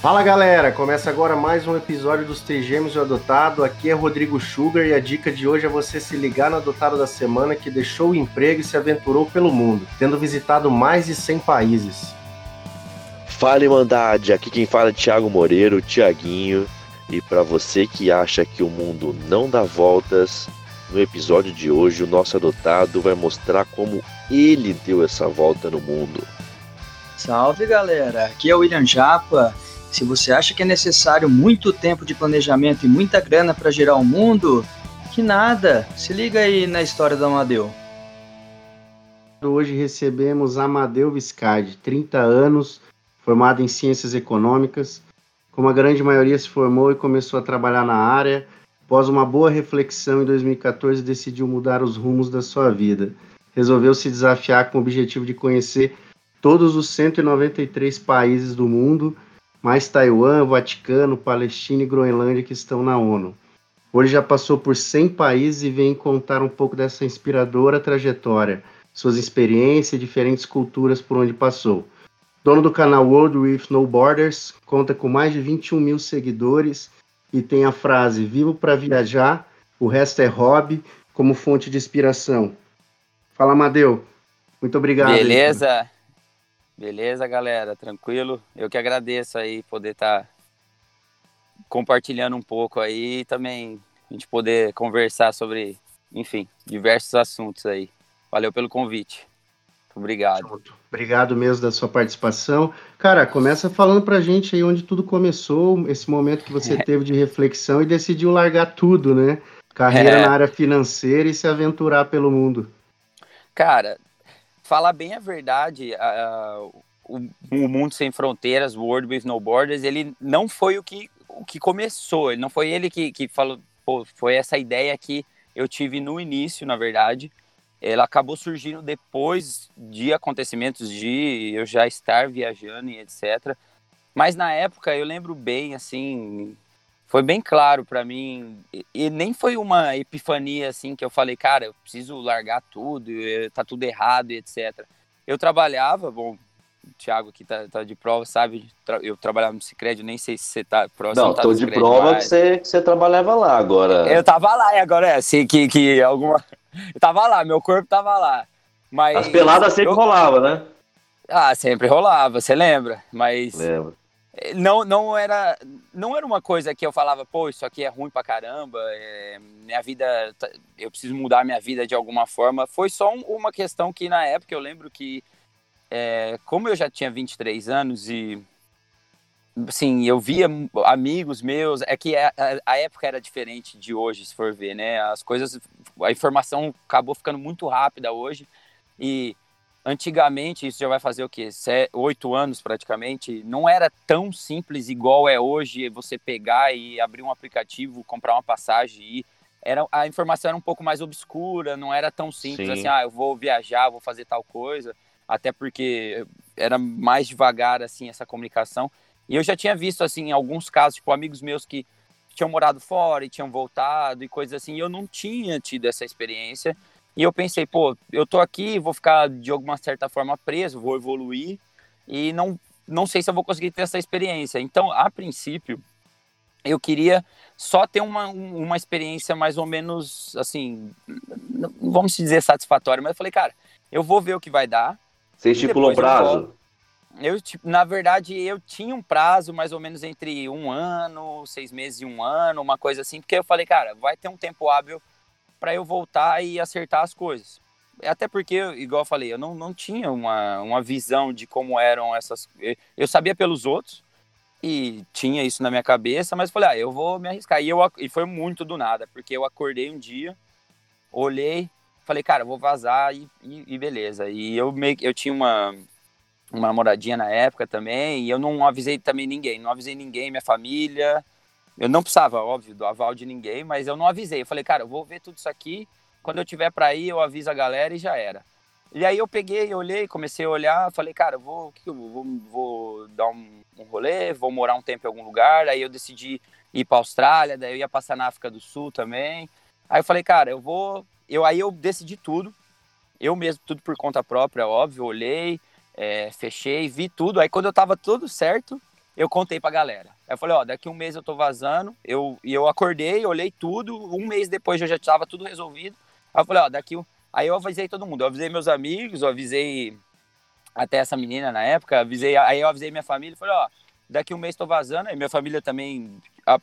Fala galera, começa agora mais um episódio dos Trigêmeos do Adotado. Aqui é Rodrigo Sugar e a dica de hoje é você se ligar no adotado da semana que deixou o emprego e se aventurou pelo mundo, tendo visitado mais de 100 países. Fala Irmandade, aqui quem fala é Thiago Moreiro, Tiaguinho. E para você que acha que o mundo não dá voltas, no episódio de hoje o nosso adotado vai mostrar como ele deu essa volta no mundo. Salve galera, aqui é o William Japa se você acha que é necessário muito tempo de planejamento e muita grana para gerar o um mundo, que nada. Se liga aí na história do Amadeu. Hoje recebemos Amadeu Viscardi, 30 anos, formado em Ciências Econômicas. Como a grande maioria se formou e começou a trabalhar na área, após uma boa reflexão em 2014 decidiu mudar os rumos da sua vida. Resolveu se desafiar com o objetivo de conhecer todos os 193 países do mundo mais Taiwan, Vaticano, Palestina e Groenlândia que estão na ONU. Hoje já passou por 100 países e vem contar um pouco dessa inspiradora trajetória, suas experiências e diferentes culturas por onde passou. Dono do canal World with No Borders, conta com mais de 21 mil seguidores e tem a frase Vivo para viajar, o resto é hobby, como fonte de inspiração. Fala, Amadeu. Muito obrigado. Beleza. Beleza, galera? Tranquilo? Eu que agradeço aí poder estar tá compartilhando um pouco aí e também a gente poder conversar sobre, enfim, diversos assuntos aí. Valeu pelo convite. Obrigado. Obrigado mesmo da sua participação. Cara, começa falando pra gente aí onde tudo começou, esse momento que você teve de reflexão e decidiu largar tudo, né? Carreira é. na área financeira e se aventurar pelo mundo. Cara, falar bem a verdade, o, o, Mundo Sem Fronteiras, World With No Borders, ele não foi o que, o que começou, ele não foi ele que, que falou, pô, foi essa ideia que eu tive no início, na verdade. Ela acabou surgindo depois de acontecimentos de eu já estar viajando e etc. Mas na época eu lembro bem, assim, foi bem claro para mim e nem foi uma epifania assim que eu falei, cara, eu preciso largar tudo, tá tudo errado e etc. Eu trabalhava, bom, o Thiago aqui tá, tá de prova, sabe? Eu trabalhava no Cicred, nem sei se você tá próximo. Não, tá tô de prova que você, que você trabalhava lá agora. Eu tava lá e agora é assim que, que alguma. Eu tava lá, meu corpo tava lá. Mas. As peladas sempre eu... rolava, né? Ah, sempre rolava, você lembra? Mas. Lembro não, não era não era uma coisa que eu falava, pô, isso aqui é ruim pra caramba, é, minha vida, tá, eu preciso mudar minha vida de alguma forma. Foi só um, uma questão que na época eu lembro que, é, como eu já tinha 23 anos e, assim, eu via amigos meus, é que a, a, época era diferente de hoje, se for ver, né? As coisas, a informação acabou ficando muito rápida hoje e antigamente, isso já vai fazer o quê? Oito anos praticamente, não era tão simples igual é hoje você pegar e abrir um aplicativo, comprar uma passagem e era a informação era um pouco mais obscura, não era tão simples Sim. assim, ah, eu vou viajar, vou fazer tal coisa, até porque era mais devagar assim essa comunicação. E eu já tinha visto assim alguns casos, tipo amigos meus que tinham morado fora e tinham voltado e coisas assim, e eu não tinha tido essa experiência. E eu pensei, pô, eu tô aqui, vou ficar de alguma certa forma preso, vou evoluir e não, não sei se eu vou conseguir ter essa experiência. Então, a princípio, eu queria só ter uma, uma experiência mais ou menos, assim, vamos dizer satisfatória, mas eu falei, cara, eu vou ver o que vai dar. Você estipulou prazo? Eu, tipo, na verdade, eu tinha um prazo mais ou menos entre um ano, seis meses e um ano, uma coisa assim, porque eu falei, cara, vai ter um tempo hábil para eu voltar e acertar as coisas. Até porque, igual eu falei, eu não, não tinha uma, uma visão de como eram essas. Eu sabia pelos outros e tinha isso na minha cabeça, mas falei, ah, eu vou me arriscar. E, eu, e foi muito do nada, porque eu acordei um dia, olhei, falei, cara, vou vazar e, e, e beleza. E eu, meio, eu tinha uma, uma namoradinha na época também, e eu não avisei também ninguém, não avisei ninguém, minha família, eu não precisava, óbvio, do aval de ninguém, mas eu não avisei. Eu falei, cara, eu vou ver tudo isso aqui. Quando eu tiver para ir, eu aviso a galera e já era. E aí eu peguei, olhei, comecei a olhar, falei, cara, eu vou, eu vou, vou dar um, um rolê, vou morar um tempo em algum lugar. Aí eu decidi ir para Austrália, daí eu ia passar na África do Sul também. Aí eu falei, cara, eu vou, eu aí eu decidi tudo, eu mesmo tudo por conta própria, óbvio, olhei, é, fechei, vi tudo. Aí quando eu tava tudo certo, eu contei pra galera. Aí eu falei, ó, daqui um mês eu tô vazando. Eu, e eu acordei, olhei tudo. Um mês depois eu já tava tudo resolvido. Aí eu falei, ó, daqui. Aí eu avisei todo mundo. Eu avisei meus amigos, eu avisei até essa menina na época. Avisei, aí eu avisei minha família. Falei, ó, daqui um mês tô vazando. Aí minha família também, a,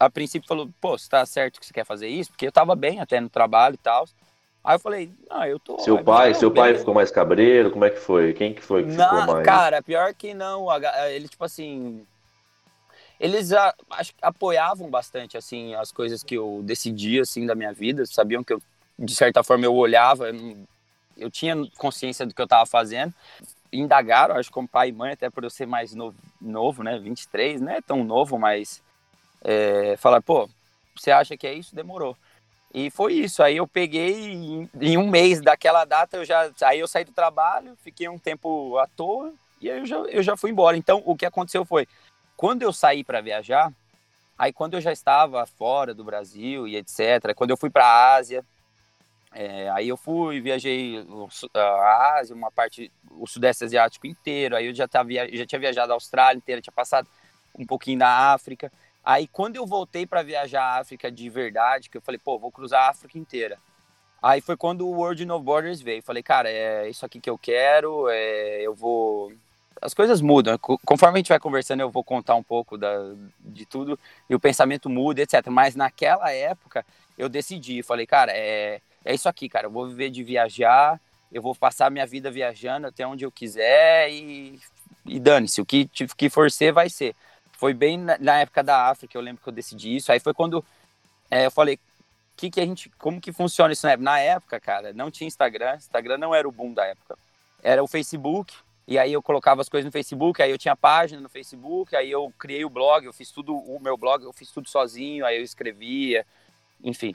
a princípio, falou, pô, você tá certo que você quer fazer isso? Porque eu tava bem até no trabalho e tal. Aí eu falei, ah, eu tô. Seu pai, seu pai ficou mais cabreiro? Como é que foi? Quem que foi que não, ficou mais? Cara, pior que não. Ele, tipo assim. Eles a, acho, apoiavam bastante, assim, as coisas que eu decidia, assim, da minha vida. Sabiam que eu, de certa forma, eu olhava, eu, eu tinha consciência do que eu tava fazendo. Indagaram, acho, como pai e mãe, até por eu ser mais novo, novo né? 23, não é tão novo, mas. É, falar, pô, você acha que é isso? Demorou. E foi isso. Aí eu peguei em, em, um mês daquela data, eu já aí eu saí do trabalho, fiquei um tempo à toa e aí eu já, eu já fui embora. Então o que aconteceu foi, quando eu saí para viajar, aí quando eu já estava fora do Brasil e etc, quando eu fui para a Ásia, é, aí eu fui, viajei a Ásia, uma parte, o Sudeste Asiático inteiro, aí eu já, tava, já tinha viajado a Austrália inteira, tinha passado um pouquinho da África. Aí quando eu voltei para viajar a África de verdade, que eu falei, pô, vou cruzar a África inteira. Aí foi quando o World No Borders veio. Falei, cara, é isso aqui que eu quero, é, eu vou. As coisas mudam. Conforme a gente vai conversando, eu vou contar um pouco da, de tudo e o pensamento muda, etc. Mas naquela época eu decidi, falei, cara, é, é isso aqui, cara. Eu vou viver de viajar, eu vou passar minha vida viajando até onde eu quiser e, e dane-se. O que, que for ser, vai ser. Foi bem na, na, época da África, eu lembro que eu decidi isso. Aí foi quando é, eu falei, que que a gente, como que funciona isso na época? Na época, cara, não tinha Instagram. Instagram não era o boom da época. Era o Facebook. E aí eu colocava as coisas no Facebook, aí eu tinha página no Facebook, aí eu criei o blog, eu fiz tudo, o meu blog, eu fiz tudo sozinho, aí eu escrevia, enfim.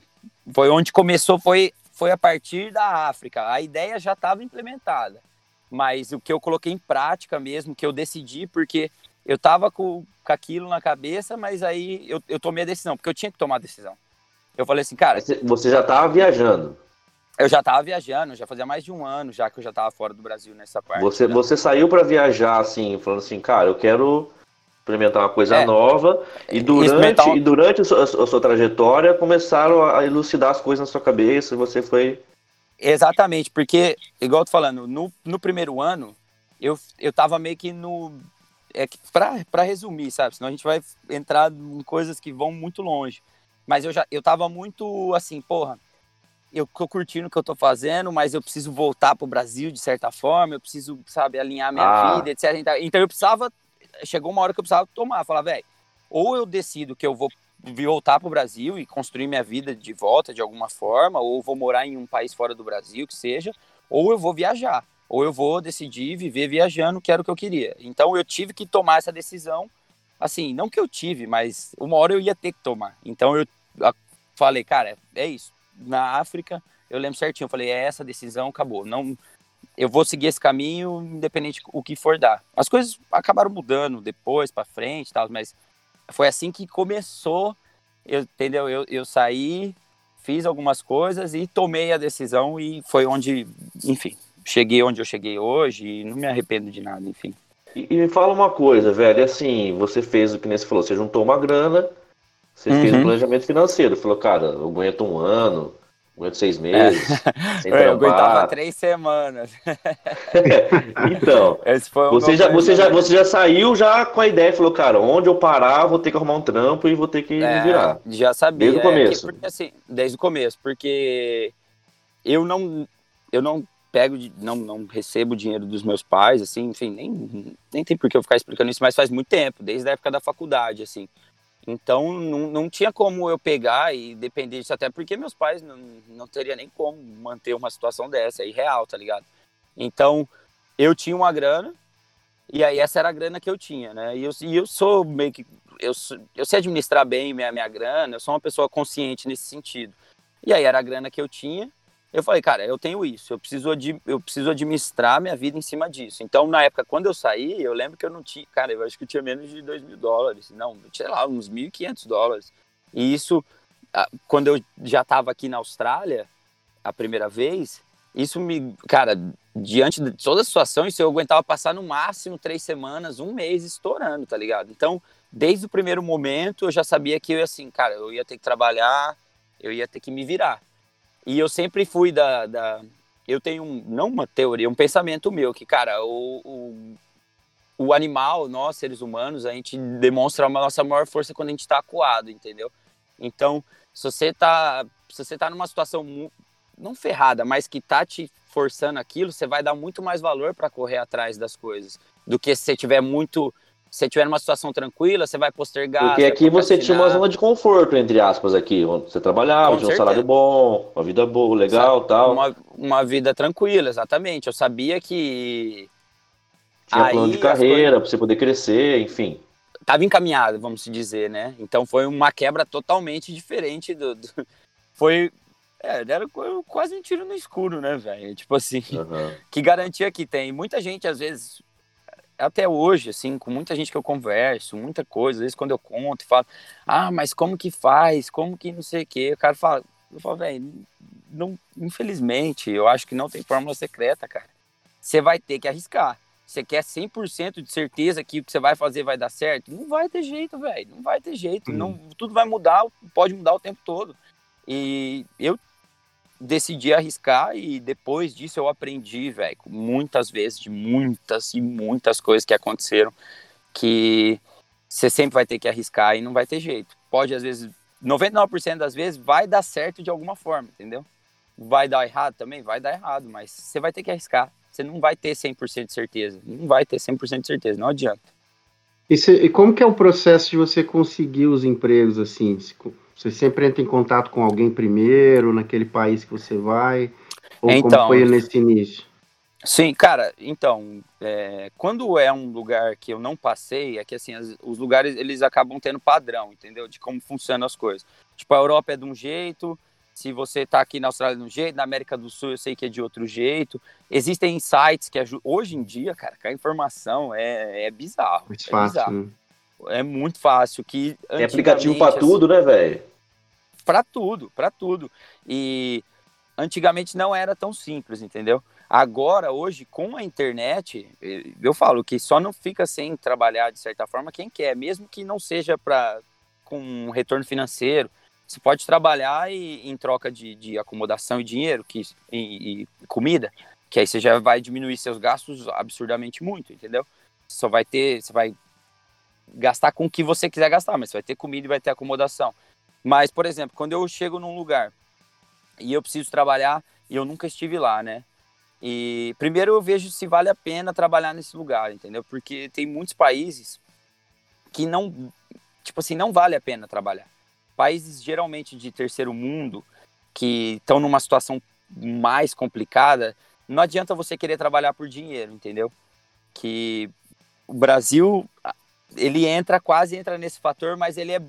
Foi onde começou, foi, foi a partir da África. A ideia já estava implementada, mas o que eu coloquei em prática mesmo, que eu decidi, porque eu tava com, com aquilo na cabeça, mas aí eu, eu tomei a decisão, porque eu tinha que tomar a decisão. Eu falei assim, cara. Você já tava viajando? Eu já tava viajando, já fazia mais de um ano já que eu já tava fora do Brasil nessa parte. Você, né? você saiu para viajar assim, falando assim, cara, eu quero experimentar uma coisa é, nova. E durante, um... e durante a sua, a sua, trajetória começaram a elucidar as coisas na sua cabeça e você foi. Exatamente, porque, igual eu tô falando, no, no primeiro ano, eu, eu tava meio que no é que para resumir, sabe? Senão a gente vai entrar em coisas que vão muito longe. Mas eu já eu tava muito assim, porra, eu tô curtindo o que eu tô fazendo, mas eu preciso voltar pro Brasil de certa forma, eu preciso, sabe, alinhar minha ah. vida, etc. Então eu precisava chegou uma hora que eu precisava tomar, falar, velho, ou eu decido que eu vou voltar pro Brasil e construir minha vida de volta de alguma forma, ou vou morar em um país fora do Brasil, que seja, ou eu vou viajar ou eu vou decidir viver viajando, que era o que eu queria. Então eu tive que tomar essa decisão, assim, não que eu tive, mas uma hora eu ia ter que tomar. Então eu falei, cara, é isso. Na África, eu lembro certinho, eu falei, é essa decisão, acabou. Não, eu vou seguir esse caminho, independente o que for dar. As coisas acabaram mudando depois, para frente, tal, mas foi assim que começou, eu, entendeu? Eu, eu saí, fiz algumas coisas e tomei a decisão e foi onde, enfim, cheguei onde eu cheguei hoje e não me arrependo de nada, enfim. E, e me fala uma coisa, velho, assim, você fez o que você falou, você juntou uma grana, você uhum. fez um planejamento financeiro, falou, cara, eu aguento um ano, aguento seis meses, é. sem eu aguentava três semanas. então, você, já, você, já, você já saiu já com a ideia, falou, cara, onde eu parar, vou ter que arrumar um trampo e vou ter que é, virar. Já sabia. Desde o começo. É, porque, assim, desde o começo, porque eu não, eu não pego, não, não recebo dinheiro dos meus pais, assim, enfim, nem, nem tem por que eu ficar explicando isso, mas faz muito tempo, desde a época da faculdade, assim. Então, não, não tinha como eu pegar e depender disso, até porque meus pais não, não teria nem como manter uma situação dessa, é irreal, tá ligado? Então, eu tinha uma grana, e aí essa era a grana que eu tinha, né? E eu, e eu sou meio que. Eu, eu sei administrar bem minha, minha grana, eu sou uma pessoa consciente nesse sentido. E aí era a grana que eu tinha, eu falei, cara, eu tenho isso, eu preciso, eu preciso administrar minha vida em cima disso. Então, na época, quando eu saí, eu lembro que eu não tinha, cara, eu acho que eu tinha menos de 2 mil dólares, não, sei lá, uns 1.500 dólares. E isso, quando eu já estava aqui na Austrália, a primeira vez, isso me, cara, diante de toda a situação, isso eu aguentava passar no máximo três semanas, um mês estourando, tá ligado? Então, desde o primeiro momento, eu já sabia que eu ia assim, cara, eu ia ter que trabalhar, eu ia ter que me virar. E eu sempre fui da. da eu tenho, um, não uma teoria, um pensamento meu, que, cara, o, o, o animal, nós, seres humanos, a gente demonstra a nossa maior força quando a gente tá acuado, entendeu? Então, se você tá, se você tá numa situação não ferrada, mas que tá te forçando aquilo, você vai dar muito mais valor para correr atrás das coisas do que se você tiver muito você tiver numa situação tranquila, você vai postergar. Porque aqui você tinha uma zona de conforto, entre aspas, aqui, onde você trabalhava, tinha um salário bom, uma vida boa, legal Sabe, tal. Uma, uma vida tranquila, exatamente. Eu sabia que. Tinha Aí, plano de carreira, para você poder crescer, enfim. Tava encaminhado, vamos dizer, né? Então foi uma quebra totalmente diferente do. do... Foi. É, era quase um tiro no escuro, né, velho? Tipo assim, uhum. que garantia que tem. Muita gente, às vezes, até hoje, assim, com muita gente que eu converso, muita coisa, às vezes quando eu conto, falo, ah, mas como que faz? Como que não sei o quê? O cara fala, eu falo, velho, não, infelizmente, eu acho que não tem fórmula secreta, cara. Você vai ter que arriscar. Você quer 100% de certeza que o que você vai fazer vai dar certo? Não vai ter jeito, velho. Não vai ter jeito. Uhum. Não, tudo vai mudar, pode mudar o tempo todo. E eu decidi arriscar e depois disso eu aprendi, velho, muitas vezes de muitas e muitas coisas que aconteceram que você sempre vai ter que arriscar e não vai ter jeito. Pode às vezes 99% das vezes vai dar certo de alguma forma, entendeu? Vai dar errado também, vai dar errado, mas você vai ter que arriscar. Você não vai ter 100% de certeza, não vai ter 100% de certeza, não adianta. E, e como que é o processo de você conseguir os empregos assim? Você sempre entra em contato com alguém primeiro, naquele país que você vai? Ou então, como foi nesse início? Sim, cara, então, é, quando é um lugar que eu não passei, é que assim, as, os lugares eles acabam tendo padrão, entendeu? De como funcionam as coisas. Tipo, a Europa é de um jeito, se você está aqui na Austrália de um jeito, na América do Sul eu sei que é de outro jeito. Existem sites que ajudam. Hoje em dia, cara, a informação é, é bizarro. Muito é fácil. Bizarro. Né? É muito fácil. Que Tem aplicativo para tudo, né, velho? para tudo, para tudo. E antigamente não era tão simples, entendeu? Agora, hoje, com a internet, eu falo que só não fica sem trabalhar de certa forma quem quer, mesmo que não seja para com um retorno financeiro. Você pode trabalhar e, em troca de, de acomodação e dinheiro que, e, e, comida, que aí você já vai diminuir seus gastos absurdamente muito, entendeu? Só vai ter, você vai gastar com o que você quiser gastar, mas vai ter comida e vai ter acomodação. Mas, por exemplo, quando eu chego num lugar e eu preciso trabalhar e eu nunca estive lá, né? E primeiro eu vejo se vale a pena trabalhar nesse lugar, entendeu? Porque tem muitos países que não, tipo assim, não vale a pena trabalhar. Países geralmente de terceiro mundo que estão numa situação mais complicada, não adianta você querer trabalhar por dinheiro, entendeu? Que o Brasil ele entra quase entra nesse fator, mas ele é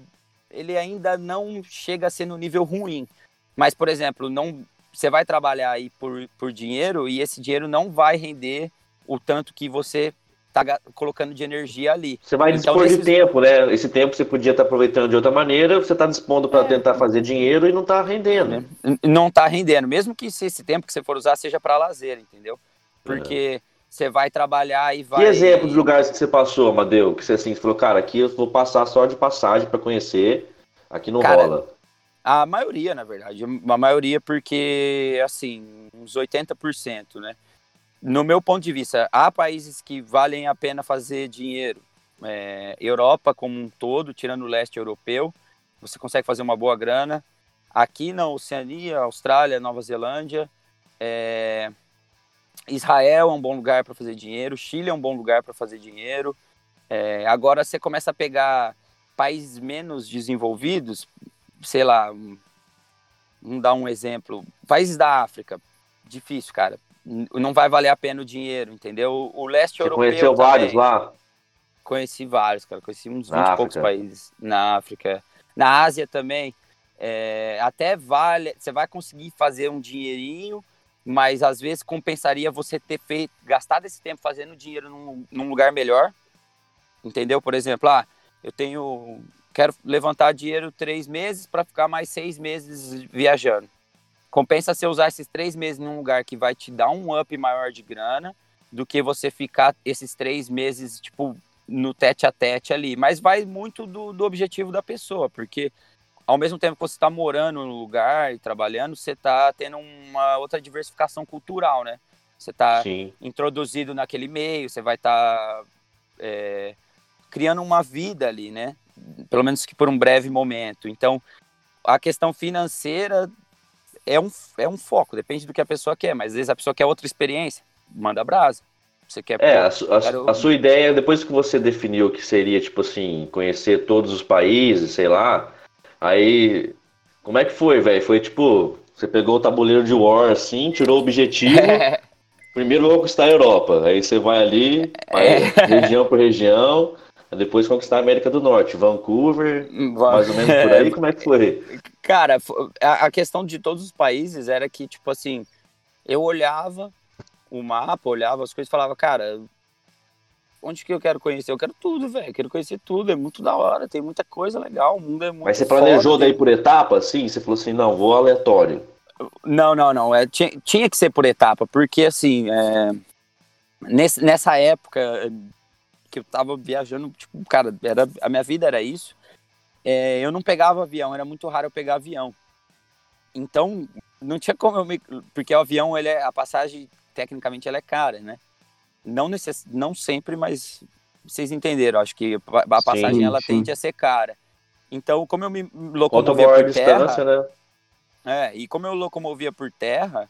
ele ainda não chega a ser no nível ruim. Mas, por exemplo, não você vai trabalhar aí por, por dinheiro e esse dinheiro não vai render o tanto que você está colocando de energia ali. Você vai então, dispor de tempo, né? Esse tempo você podia estar tá aproveitando de outra maneira, você está dispondo para é. tentar fazer dinheiro e não está rendendo. Não está rendendo, mesmo que esse tempo que você for usar seja para lazer, entendeu? Porque é. Você vai trabalhar e vai. Que exemplo de lugares que você passou, Amadeu? Que você assim falou, cara, aqui eu vou passar só de passagem para conhecer, aqui não cara, rola. A maioria, na verdade. A maioria, porque, assim, uns 80%, né? No meu ponto de vista, há países que valem a pena fazer dinheiro. É, Europa como um todo, tirando o leste europeu, você consegue fazer uma boa grana. Aqui na Oceania, Austrália, Nova Zelândia, é, Israel é um bom lugar para fazer dinheiro, Chile é um bom lugar para fazer dinheiro. É, agora você começa a pegar países menos desenvolvidos, sei lá, vamos dar um exemplo, países da África, difícil, cara. Não vai valer a pena o dinheiro, entendeu? O leste Você europeu. conheceu também, vários lá? Conheci vários, cara. Conheci uns 20 e poucos países na África. Na Ásia também. É, até vale. Você vai conseguir fazer um dinheirinho, mas às vezes compensaria você ter feito, gastado esse tempo fazendo dinheiro num, num lugar melhor. Entendeu? Por exemplo, ah, eu tenho quero levantar dinheiro três meses para ficar mais seis meses viajando. compensa você usar esses três meses num lugar que vai te dar um up maior de grana do que você ficar esses três meses, tipo, no tete a tete ali. Mas vai muito do, do objetivo da pessoa, porque ao mesmo tempo que você está morando no lugar e trabalhando, você está tendo uma outra diversificação cultural, né? Você está introduzido naquele meio, você vai estar tá, é, criando uma vida ali, né? Pelo menos que por um breve momento. Então, a questão financeira é um, é um foco, depende do que a pessoa quer, mas às vezes a pessoa quer outra experiência, manda brasa. Você quer. É, pô, a, quero... a, sua ideia, depois que você definiu que seria, tipo assim, conhecer todos os países, sei lá, aí. Como é que foi, velho? Foi tipo, você pegou o tabuleiro de War assim, tirou o objetivo. Primeiro vou conquistar a Europa. Aí você vai ali, vai é. região por região, depois conquistar a América do Norte, Vancouver, mais ou menos por aí, como é que foi? Cara, a questão de todos os países era que, tipo assim, eu olhava o mapa, olhava as coisas e falava, cara, onde que eu quero conhecer? Eu quero tudo, velho. Quero conhecer tudo. É muito da hora. Tem muita coisa legal. O mundo é muito. Mas você planejou foda, daí por etapa, assim? Você falou assim, não, vou aleatório. Não, não, não. É, tinha, tinha que ser por etapa, porque assim, é, nesse, nessa época que eu tava viajando, tipo, cara, era, a minha vida era isso. É, eu não pegava avião, era muito raro eu pegar avião. Então, não tinha como eu me. Porque o avião, ele é, a passagem tecnicamente ela é cara, né? Não, necess... não sempre, mas vocês entenderam. Acho que a passagem sim, ela sim. tende a ser cara. Então, como eu me locomovia por terra, né? É, e como eu locomovia por terra,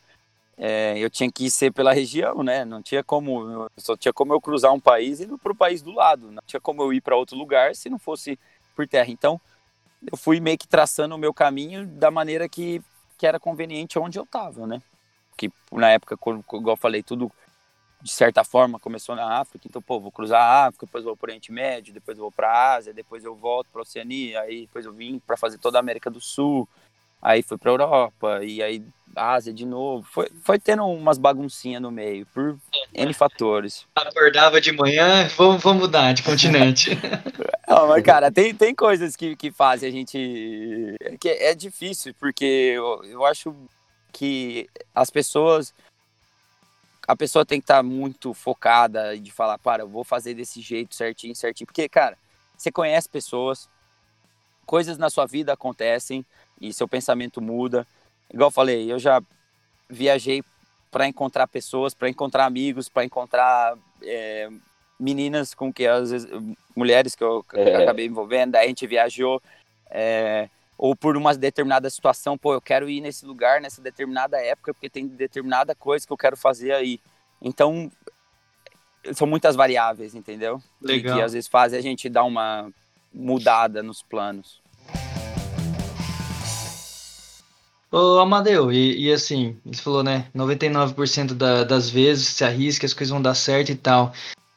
é, eu tinha que ser pela região, né? Não tinha como, só tinha como eu cruzar um país e ir para o país do lado. Não tinha como eu ir para outro lugar se não fosse por terra. Então, eu fui meio que traçando o meu caminho da maneira que, que era conveniente onde eu estava, né? que na época, como eu falei, tudo de certa forma começou na África, então, pô, vou cruzar a África, depois vou para o Oriente Médio, depois vou para a Ásia, depois eu volto para a Oceania, aí depois eu vim para fazer toda a América do Sul, aí fui para a Europa, e aí Ásia de novo. Foi, foi tendo umas baguncinhas no meio, por N fatores. Acordava de manhã, vamos, vamos mudar de continente. Não, mas, cara, tem, tem coisas que, que fazem a gente. É que é difícil, porque eu, eu acho que as pessoas a pessoa tem que estar tá muito focada de falar, para, eu vou fazer desse jeito certinho, certinho, porque cara, você conhece pessoas, coisas na sua vida acontecem e seu pensamento muda. Igual eu falei, eu já viajei para encontrar pessoas, para encontrar amigos, para encontrar é, meninas com que às vezes mulheres que eu é. acabei envolvendo, a gente viajou é, ou por uma determinada situação, pô, eu quero ir nesse lugar nessa determinada época porque tem determinada coisa que eu quero fazer aí. Então, são muitas variáveis, entendeu? Legal. Que, que às vezes fazem a gente dar uma mudada nos planos. Ô, Amadeu, e, e, assim, você falou, né? 99% da, das vezes se arrisca, as coisas vão dar certo e tal.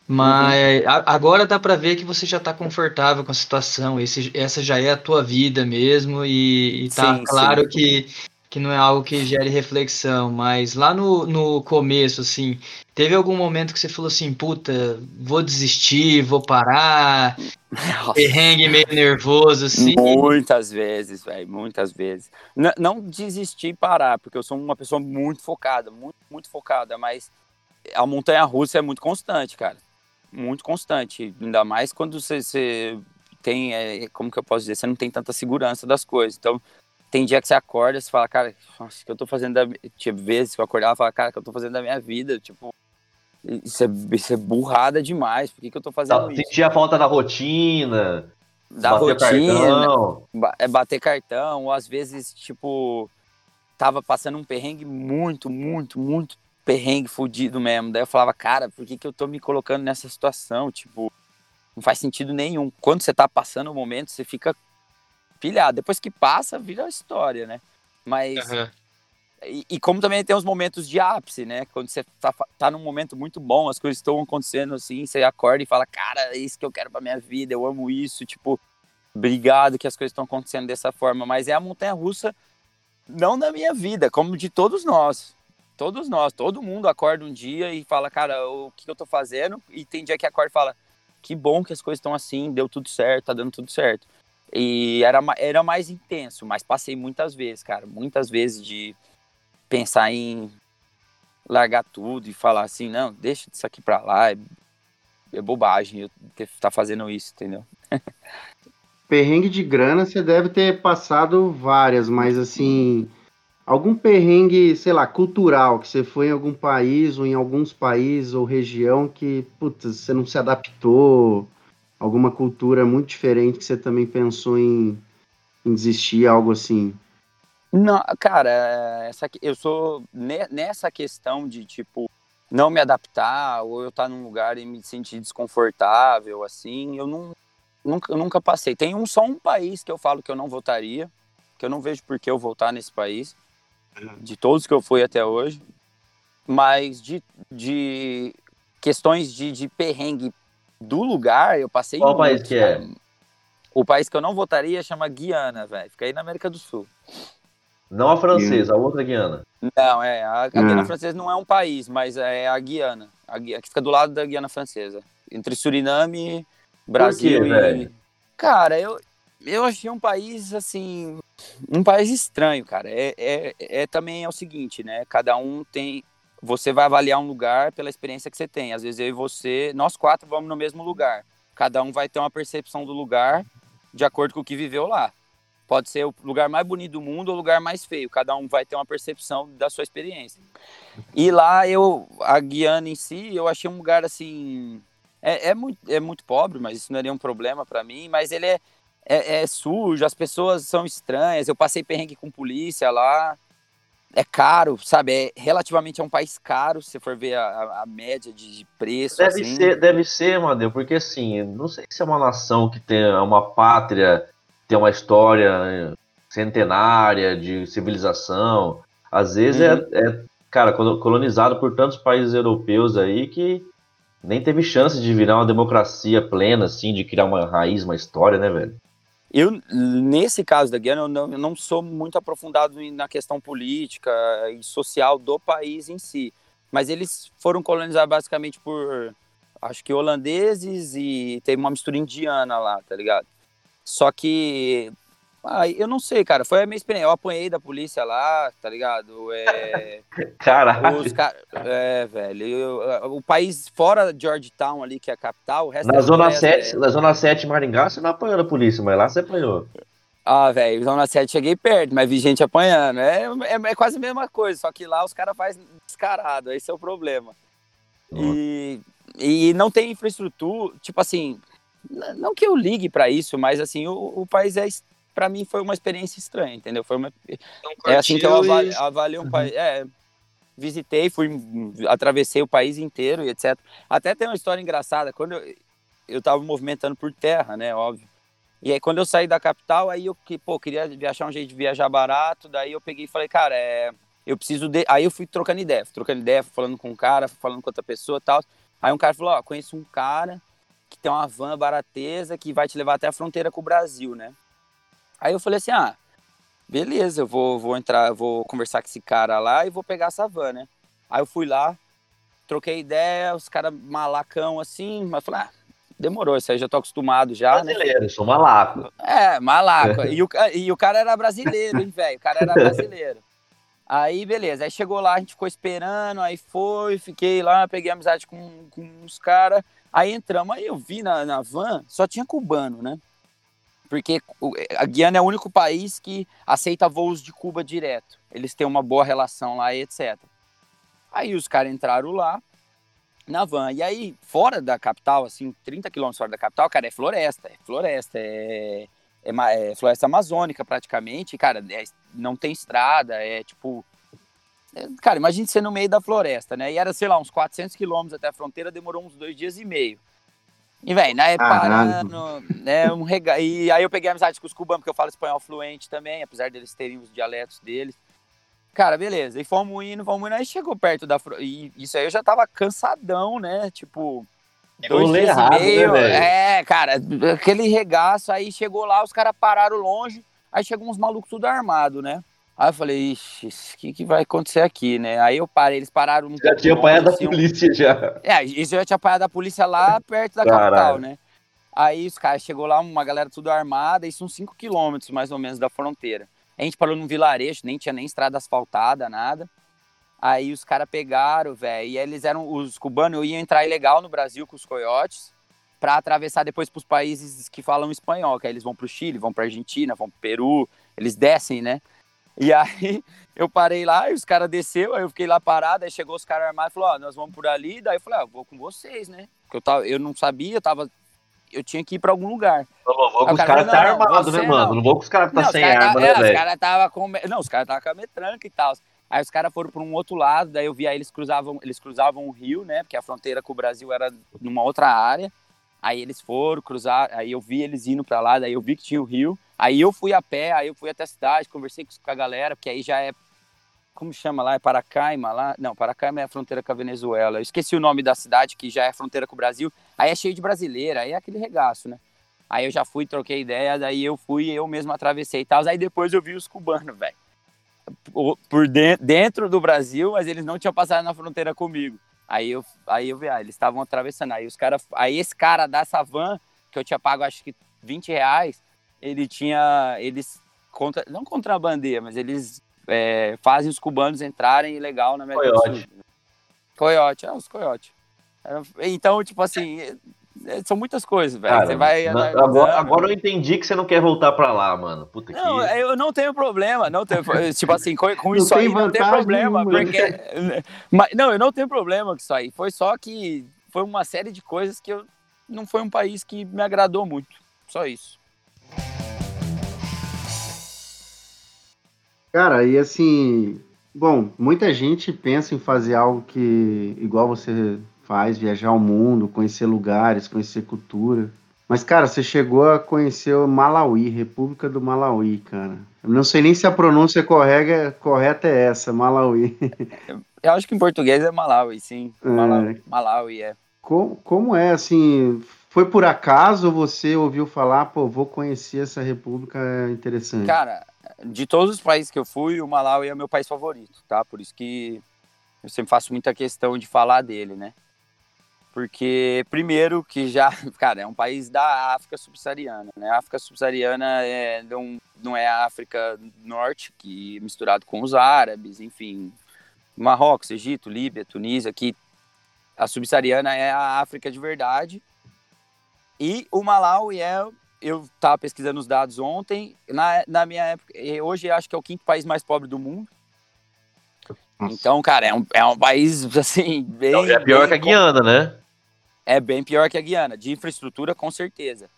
Mas uhum. agora dá para ver que você já está confortável com a situação. Esse, essa já é a tua vida mesmo e, e tá sim, claro sim. que que não é algo que gere reflexão, mas lá no, no começo, assim, teve algum momento que você falou assim, puta, vou desistir, vou parar, perrengue meio nervoso, assim? Muitas vezes, velho, muitas vezes. N não desistir e parar, porque eu sou uma pessoa muito focada, muito, muito focada, mas a montanha-russa é muito constante, cara muito constante, ainda mais quando você, você tem, é, como que eu posso dizer, você não tem tanta segurança das coisas. Então, tem dia que você acorda e você fala, cara, nossa, o que eu tô fazendo da... Tipo, vezes que eu acordava e falava, cara, o que eu tô fazendo da minha vida? Tipo, isso é, isso é burrada demais, por que, que eu tô fazendo tá, isso? Sentia falta da rotina, da rotina, cartão. é bater cartão, ou às vezes, tipo, tava passando um perrengue muito, muito, muito perrengue fudido mesmo. Daí eu falava, cara, por que, que eu tô me colocando nessa situação? Tipo, não faz sentido nenhum. Quando você tá passando o momento, você fica pilhado. Depois que passa, vira história, né? Mas. Uhum. E, e, como também tem os momentos de ápice, né? Quando você tá, tá num momento muito bom, as coisas estão acontecendo assim, você acorda e fala, cara, é isso que eu quero pra minha vida, eu amo isso, tipo, obrigado que as coisas estão acontecendo dessa forma. Mas é a montanha russa, não da minha vida, como de todos nós todos nós, todo mundo acorda um dia e fala, cara, o que eu tô fazendo? E tem dia que acorda e fala, que bom que as coisas estão assim, deu tudo certo, tá dando tudo certo. E era, era mais intenso, mas passei muitas vezes, cara, muitas vezes de pensar em largar tudo e falar assim, não, deixa isso aqui pra lá, é, é bobagem eu estar tá fazendo isso, entendeu? Perrengue de grana você deve ter passado várias, mas assim, algum perrengue, sei lá, cultural, que você foi em algum país ou em alguns países ou região que, putz, você não se adaptou, alguma cultura muito diferente que você também pensou em, em desistir, algo assim? Não, cara, essa, eu sou nessa questão de tipo não me adaptar ou eu estar num lugar e me sentir desconfortável, assim, eu não, nunca, nunca passei. Tem um, só um país que eu falo que eu não votaria, que eu não vejo por que eu voltar nesse país, de todos que eu fui até hoje, mas de, de questões de, de perrengue do lugar, eu passei. Qual país que é? O país que eu não votaria chama Guiana, velho. Fica aí na América do Sul. Não a francesa, a outra Guiana. Não, é. A, a Guiana hum. Francesa não é um país, mas é a Guiana. A, que fica do lado da Guiana Francesa. Entre Suriname, Brasil quê, e. Velho? Cara, eu, eu achei um país, assim. Um país estranho, cara. É, é, é também é o seguinte, né? Cada um tem. Você vai avaliar um lugar pela experiência que você tem. Às vezes eu e você, nós quatro vamos no mesmo lugar. Cada um vai ter uma percepção do lugar de acordo com o que viveu lá. Pode ser o lugar mais bonito do mundo ou o lugar mais feio. Cada um vai ter uma percepção da sua experiência. E lá eu, a Guiana em si, eu achei um lugar assim. É, é muito, é muito pobre, mas isso não é nenhum problema para mim. Mas ele é, é, é, sujo, as pessoas são estranhas. Eu passei perrengue com polícia lá. É caro, sabe? É, relativamente é um país caro, se for ver a, a média de, de preço. Deve assim. ser, deve ser, Madeu, porque assim, não sei se é uma nação que tem uma pátria tem uma história centenária de civilização. Às vezes é, uhum. é, é, cara, colonizado por tantos países europeus aí que nem teve chance de virar uma democracia plena, assim, de criar uma raiz, uma história, né, velho? Eu, nesse caso da Guiana, eu não, eu não sou muito aprofundado na questão política e social do país em si. Mas eles foram colonizados basicamente por, acho que holandeses e tem uma mistura indiana lá, tá ligado? Só que. Ah, eu não sei, cara. Foi a minha experiência. Eu apanhei da polícia lá, tá ligado? É. Caralho. Os car... É, velho. Eu, o país fora Georgetown ali, que é a capital, o resto na zona 7, é... Na Zona 7 Maringá, você não apanhou da polícia, mas lá você apanhou. Ah, velho, Zona 7 cheguei perto, mas vi gente apanhando. É, é, é quase a mesma coisa, só que lá os caras fazem descarado, esse é o problema. E, e não tem infraestrutura, tipo assim, não que eu ligue para isso, mas assim, o, o país é para mim foi uma experiência estranha, entendeu? Foi uma é assim que eu avalio, avalio um uhum. país, é, visitei, fui atravessei o país inteiro e etc. Até tem uma história engraçada, quando eu eu tava movimentando por terra, né, óbvio. E aí quando eu saí da capital, aí eu que, pô, queria achar um jeito de viajar barato, daí eu peguei e falei, cara, é, eu preciso de, aí eu fui trocando ideia, fui trocando ideia, falando com um cara, falando com outra pessoa, tal. Aí um cara falou, ó, conheço um cara que tem uma van barateza que vai te levar até a fronteira com o Brasil, né? Aí eu falei assim, ah, beleza, eu vou, vou entrar, vou conversar com esse cara lá e vou pegar essa van, né? Aí eu fui lá, troquei ideia, os caras malacão assim, mas falei, ah, demorou, isso aí já tô acostumado já, né? Brasileiro, né? sou malaco. É, malaco. e, o, e o cara era brasileiro, hein, velho? O cara era brasileiro. Aí, beleza. Aí chegou lá, a gente ficou esperando, aí foi, fiquei lá, peguei amizade com, com uns caras. Aí entramos, aí eu vi na, na van, só tinha cubano, né? Porque a Guiana é o único país que aceita voos de Cuba direto. Eles têm uma boa relação lá etc. Aí os caras entraram lá na van. E aí, fora da capital, assim, 30 quilômetros fora da capital, cara, é floresta. É floresta, é é, é floresta amazônica praticamente, cara, é, não tem estrada, é tipo. É, cara, imagine você no meio da floresta, né? E era, sei lá, uns 400 quilômetros até a fronteira, demorou uns dois dias e meio. E, velho, né, parando, né, um rega... E aí eu peguei amizade com os cubanos, porque eu falo espanhol fluente também, apesar deles terem os dialetos deles. Cara, beleza. E fomos indo, fomos indo, aí chegou perto da... E isso aí eu já tava cansadão, né, tipo... Dois dias errado, e né, meio. Né, é, cara, aquele regaço, aí chegou lá, os caras pararam longe, aí chegou uns malucos tudo armado, né? Aí eu falei, ixi, o que, que vai acontecer aqui, né? Aí eu parei, eles pararam no. Já tinha apanhado assim, da polícia já. É, isso eu já tinha apanhado da polícia lá perto da Caralho. capital, né? Aí os caras chegou lá, uma galera tudo armada, isso uns 5 quilômetros mais ou menos da fronteira. A gente parou num vilarejo, nem tinha nem estrada asfaltada, nada. Aí os caras pegaram, velho, e eles eram, os cubanos iam entrar ilegal no Brasil com os coiotes para atravessar depois para os países que falam espanhol, que aí eles vão para o Chile, vão para Argentina, vão para Peru, eles descem, né? E aí eu parei lá, e os caras desceu, aí eu fiquei lá parado, aí chegou os caras armados e falou, ó, oh, nós vamos por ali, daí eu falei, ah, vou com vocês, né? Porque eu, tava, eu não sabia, eu tava. Eu tinha que ir pra algum lugar. Não vou com os caras tá armado, né, mano? Não. não vou com os caras que tá sem cara, arma, né, velho? Os caras tava com. Não, os caras tava com a metranca e tal. Aí os caras foram para um outro lado, daí eu vi aí eles cruzavam, eles cruzavam o rio, né? Porque a fronteira com o Brasil era numa outra área. Aí eles foram cruzar, aí eu vi eles indo para lá, daí eu vi que tinha o rio. Aí eu fui a pé, aí eu fui até a cidade, conversei com a galera, porque aí já é como chama lá? É Paracaima lá? Não, Paracaima é a fronteira com a Venezuela. Eu esqueci o nome da cidade, que já é fronteira com o Brasil. Aí é cheio de brasileira, aí é aquele regaço, né? Aí eu já fui, troquei ideia, daí eu fui, eu mesmo atravessei e tal. Aí depois eu vi os cubanos, velho por dentro, dentro do Brasil, mas eles não tinham passado na fronteira comigo. Aí eu, aí eu vi, ah, eles estavam atravessando. Aí os cara, aí esse cara da Savan, que eu tinha pago acho que 20 reais, ele tinha, eles contra, não contrabandeia, mas eles é, fazem os cubanos entrarem legal na América Coyote. do Sul. Coyote, é, os coiote. Então, tipo assim, são muitas coisas, velho. Você vai. Agora, agora, eu entendi que você não quer voltar pra lá, mano. Puta não, que... eu não tenho problema. Não tenho, tipo assim, com, com isso aí não tem problema. Porque, mas, não, eu não tenho problema com isso aí. Foi só que foi uma série de coisas que eu. Não foi um país que me agradou muito. Só isso. Cara, e assim. Bom, muita gente pensa em fazer algo que, igual você faz, viajar ao mundo, conhecer lugares, conhecer cultura. Mas, cara, você chegou a conhecer o Malawi, República do Malawi, cara. Eu não sei nem se a pronúncia correta, correta é essa, Malawi. Eu acho que em português é Malawi, sim. É. Malawi, Malawi, é. Como, como é, assim, foi por acaso você ouviu falar, pô, vou conhecer essa república é interessante? Cara, de todos os países que eu fui, o Malawi é meu país favorito, tá? Por isso que eu sempre faço muita questão de falar dele, né? Porque primeiro que já, cara, é um país da África subsaariana, né? A África subsaariana é, não, não é a África Norte, que misturado com os árabes, enfim, Marrocos, Egito, Líbia, Tunísia, que a subsaariana é a África de verdade. E o Malawi é, eu estava pesquisando os dados ontem, na, na minha época, hoje acho que é o quinto país mais pobre do mundo. Nossa. Então, cara, é um, é um país, assim, bem... Então, é pior bem que a Guiana, né? É bem pior que a Guiana, de infraestrutura com certeza.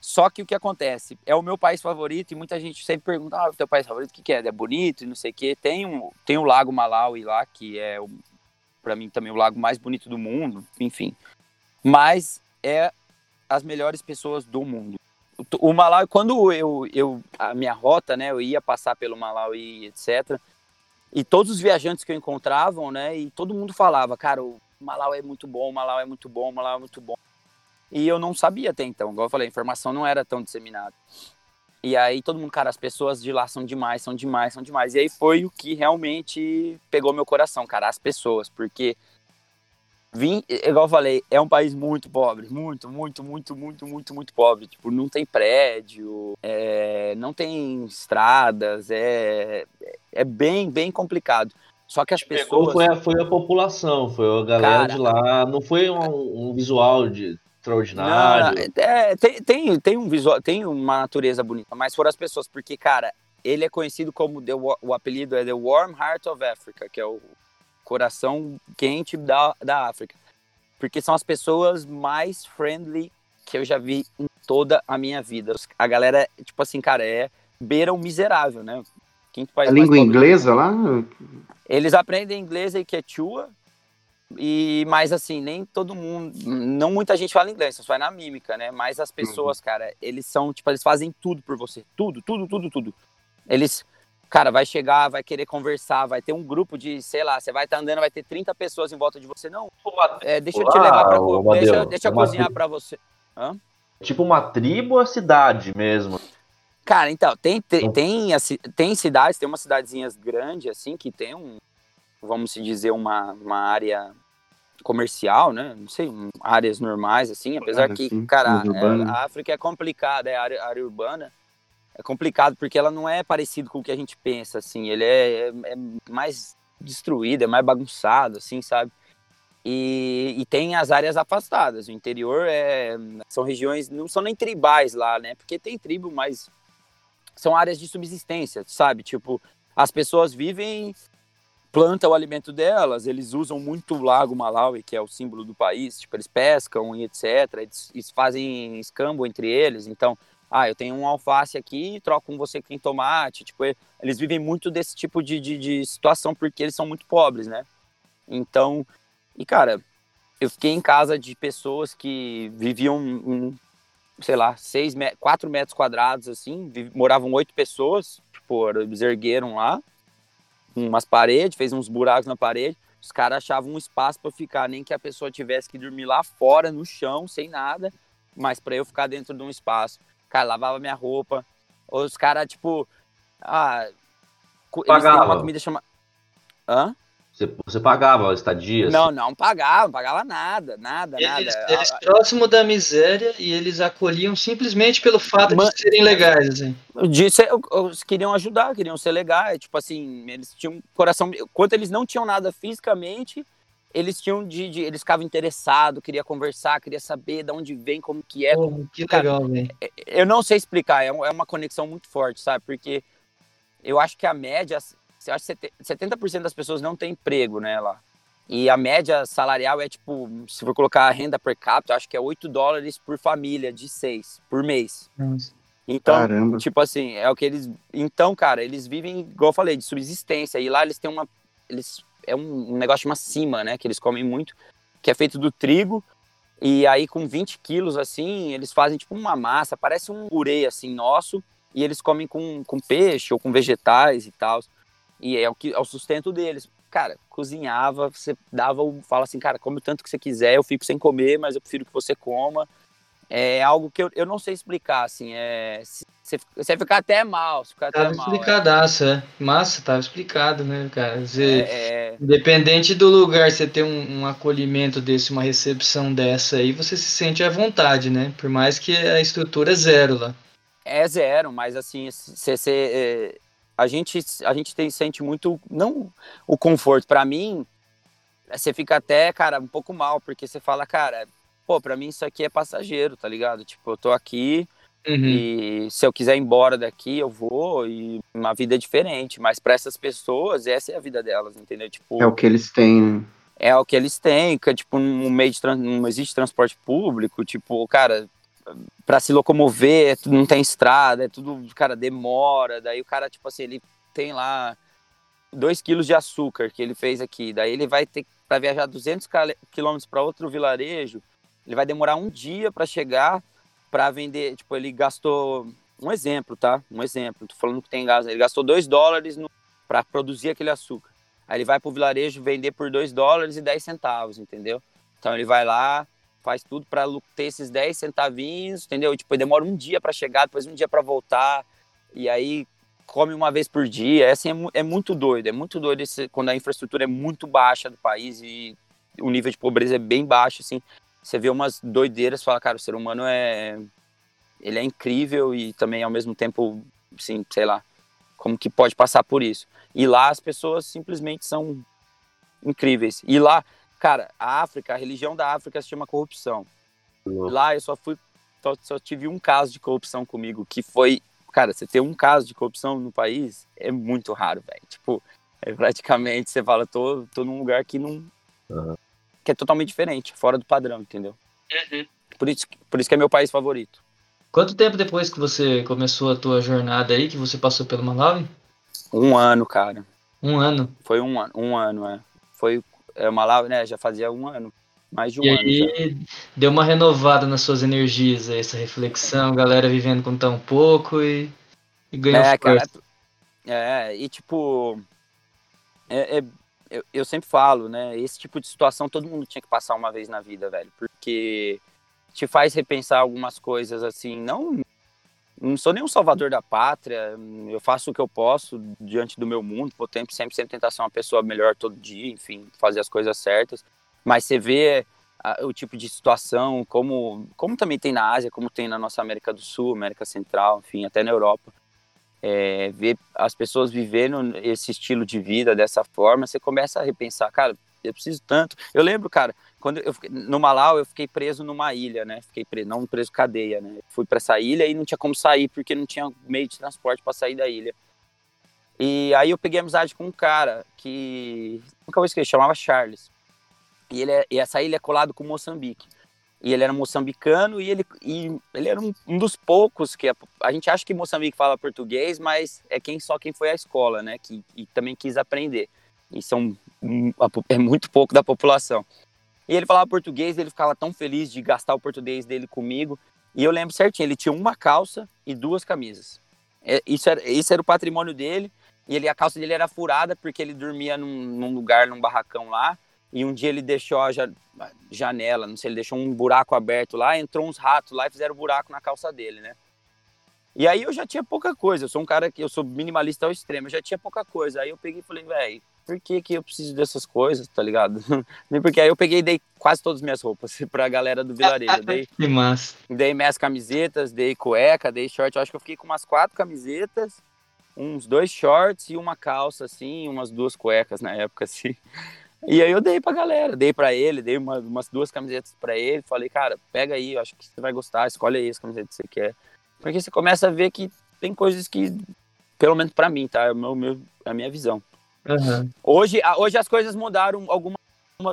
Só que o que acontece? É o meu país favorito e muita gente sempre pergunta: ah, o teu país favorito, o que, que é? É bonito e não sei o quê. Tem, um, tem o Lago Malawi lá, que é, para mim, também o lago mais bonito do mundo, enfim. Mas é as melhores pessoas do mundo. O Malawi, quando eu, eu a minha rota, né, eu ia passar pelo Malawi, etc. E todos os viajantes que eu encontravam, né, e todo mundo falava, cara, o Malau é muito bom, Malau é muito bom, Malau é muito bom. E eu não sabia até então, igual eu falei, a informação não era tão disseminada. E aí todo mundo, cara, as pessoas de lá são demais, são demais, são demais. E aí foi o que realmente pegou meu coração, cara, as pessoas, porque vim, igual eu falei, é um país muito pobre, muito, muito, muito, muito, muito, muito pobre. Tipo, não tem prédio, é, não tem estradas, é, é bem, bem complicado. Só que as pessoas. Foi a, foi a população, foi a galera Cara, de lá. Não foi um, um visual de extraordinário. Não, é, tem, tem, tem um visual, tem uma natureza bonita, mas foram as pessoas, porque, cara, ele é conhecido como the, o apelido é The Warm Heart of Africa, que é o coração quente da, da África. Porque são as pessoas mais friendly que eu já vi em toda a minha vida. A galera, tipo assim, cara, é beira o miserável, né? Quinto país a língua inglesa lá? Eles aprendem inglês e quechua, e mas assim, nem todo mundo, não muita gente fala inglês, só vai na mímica, né? Mas as pessoas, uhum. cara, eles são, tipo, eles fazem tudo por você, tudo, tudo, tudo, tudo. Eles, cara, vai chegar, vai querer conversar, vai ter um grupo de, sei lá, você vai estar tá andando, vai ter 30 pessoas em volta de você, não. É, deixa eu te levar para deixa, deixa eu cozinhar para você. Hã? Tipo uma tribo ou a cidade mesmo? Cara, então, tem, tem, tem, tem cidades, tem umas cidadezinhas grandes, assim, que tem um, vamos dizer, uma, uma área comercial, né? Não sei, áreas normais, assim, apesar que, cara, é, a África é complicada, é área, área urbana. é complicado porque ela não é parecido com o que a gente pensa, assim. Ele é, é, é mais destruído, é mais bagunçado, assim, sabe? E, e, tem as áreas afastadas. O interior é, são regiões, não são nem tribais lá, né? Porque tem tribo, mas são áreas de subsistência, sabe? Tipo, as pessoas vivem, plantam o alimento delas, eles usam muito o Lago Malawi, que é o símbolo do país, tipo, eles pescam e etc. Eles, fazem escambo entre eles, então ah, eu tenho um alface aqui, troco com você que tem tomate. Tipo, eles vivem muito desse tipo de, de, de, situação porque eles são muito pobres, né? Então, e cara, eu fiquei em casa de pessoas que viviam sei lá, seis, quatro metros quadrados, assim, moravam oito pessoas, tipo, eles ergueram lá umas paredes, fez uns buracos na parede, os caras achavam um espaço para ficar, nem que a pessoa tivesse que dormir lá fora, no chão, sem nada, mas para eu ficar dentro de um espaço. Cara, lavava minha roupa. Os caras, tipo. Ah. Eles têm uma comida chamada. Hã? Você, você pagava a estadia? Não, assim? não pagava, não pagava nada, nada, eles, nada. Eles próximo da miséria e eles acolhiam simplesmente pelo fato Man... de serem legais, assim. Ser, eles queriam ajudar, queriam ser legais, tipo assim, eles tinham coração. Quanto eles não tinham nada fisicamente, eles tinham de, de, eles ficavam interessados, queria conversar, queria saber de onde vem, como que é. como, que legal, velho. É, eu não sei explicar, é, é uma conexão muito forte, sabe? Porque eu acho que a média, eu acho que 70% das pessoas não tem emprego, né, lá. E a média salarial é tipo, se for colocar a renda per capita, acho que é 8 dólares por família de 6 por mês. Nossa. Então, Caramba. tipo assim, é o que eles. Então, cara, eles vivem, igual eu falei, de subsistência. E lá eles têm uma. Eles é um, um negócio uma cima, né? Que eles comem muito, que é feito do trigo. E aí, com 20 quilos, assim, eles fazem tipo uma massa, parece um purê, assim, nosso. E eles comem com, com peixe ou com vegetais e tal. E é o, que, é o sustento deles. Cara, cozinhava, você dava, fala assim, cara, come o tanto que você quiser, eu fico sem comer, mas eu prefiro que você coma é algo que eu, eu não sei explicar, assim, é... Você, você ficar até mal, ficar até tava mal. explicadaço, é. é. Massa, tava explicado, né, cara? Você, é, é... Independente do lugar, você ter um, um, acolhimento desse, uma recepção dessa aí, você se sente à vontade, né? Por mais que a estrutura é zero lá. É zero, mas assim, você, você é, a gente, a gente tem, sente muito, não o conforto, para mim, você fica até, cara, um pouco mal, porque você fala, cara, pô, pra mim isso aqui é passageiro, tá ligado? Tipo, eu tô aqui uhum. e se eu quiser ir embora daqui, eu vou e uma vida é diferente. Mas para essas pessoas, essa é a vida delas, entendeu? Tipo, é o que eles têm. É o que eles têm, que tipo, no meio de não existe transporte público, tipo, cara, para se locomover, é não tem estrada, é tudo, cara, demora. Daí o cara, tipo assim, ele tem lá dois quilos de açúcar que ele fez aqui. Daí ele vai ter para viajar 200 quilômetros para outro vilarejo ele vai demorar um dia para chegar para vender. Tipo, ele gastou. Um exemplo, tá? Um exemplo. Tô falando que tem gás. Ele gastou 2 dólares para produzir aquele açúcar. Aí ele vai pro vilarejo vender por 2 dólares e 10 centavos, entendeu? Então ele vai lá, faz tudo para ter esses 10 centavinhos, entendeu? Tipo, demora um dia para chegar, depois um dia para voltar. E aí come uma vez por dia. É, assim, é, é muito doido. É muito doido esse, quando a infraestrutura é muito baixa do país e o nível de pobreza é bem baixo, assim você vê umas doideiras, fala, cara, o ser humano é ele é incrível e também ao mesmo tempo, assim, sei lá, como que pode passar por isso. E lá as pessoas simplesmente são incríveis. E lá, cara, a África, a religião da África se chama corrupção. Uhum. Lá eu só fui só, só tive um caso de corrupção comigo, que foi, cara, você ter um caso de corrupção no país é muito raro, velho. Tipo, é praticamente você fala, tô, tô num lugar que não uhum que é totalmente diferente, fora do padrão, entendeu? Uhum. Por, isso, por isso que é meu país favorito. Quanto tempo depois que você começou a tua jornada aí, que você passou pelo Malawi? Um ano, cara. Um ano? Foi um ano, um ano, é. Foi, é, Malawi, né, já fazia um ano. Mais de um e ano. E deu uma renovada nas suas energias, essa reflexão, galera vivendo com tão pouco e, e ganhou é. Cara, é, e tipo, é, é, eu, eu sempre falo, né? Esse tipo de situação todo mundo tinha que passar uma vez na vida, velho. Porque te faz repensar algumas coisas assim. Não, não sou nem um salvador da pátria. Eu faço o que eu posso diante do meu mundo. Vou sempre, sempre, sempre tentar ser uma pessoa melhor todo dia, enfim, fazer as coisas certas. Mas você vê o tipo de situação, como, como também tem na Ásia, como tem na nossa América do Sul, América Central, enfim, até na Europa. é, ver as pessoas vivendo esse estilo de vida dessa forma, você começa a repensar, cara, eu preciso tanto. Eu lembro, cara, quando eu no Malau eu fiquei preso numa ilha, né? Fiquei preso, não preso cadeia, né? Fui para essa ilha e não tinha como sair porque não tinha meio de transporte para sair da ilha. E aí eu peguei amizade com um cara que nunca vou esquecer, chamava Charles. E ele é, e essa ilha é colado com Moçambique e ele era moçambicano e ele, e ele era um, um dos poucos que a, a, gente acha que Moçambique fala português, mas é quem só quem foi à escola, né? Que e também quis aprender. E são é muito pouco da população. E ele falava português, ele ficava tão feliz de gastar o português dele comigo. E eu lembro certinho, ele tinha uma calça e duas camisas. É, isso era, isso era o patrimônio dele. E ele, a calça dele era furada porque ele dormia num, num lugar, num barracão lá. E um dia ele deixou a janela, não sei, ele deixou um buraco aberto lá, entrou uns ratos lá e fizeram buraco na calça dele, né? E aí eu já tinha pouca coisa, eu sou um cara que eu sou minimalista ao extremo, eu já tinha pouca coisa. Aí eu peguei e falei, velho, por que que eu preciso dessas coisas, tá ligado? Porque aí eu peguei e dei quase todas as minhas roupas pra galera do vilarejo. Dei, que massa. Dei minhas camisetas, dei cueca, dei short, eu acho que eu fiquei com umas quatro camisetas, uns dois shorts e uma calça, assim, umas duas cuecas na época, assim. E aí eu dei pra galera, dei pra ele, dei uma, umas duas camisetas pra ele, falei, cara, pega aí, eu acho que você vai gostar, escolhe aí as camisetas que você quer. Porque você começa a ver que tem coisas que, pelo menos pra mim, tá? É, o meu, meu, é a minha visão. Uhum. Hoje, hoje as coisas mudaram, alguma,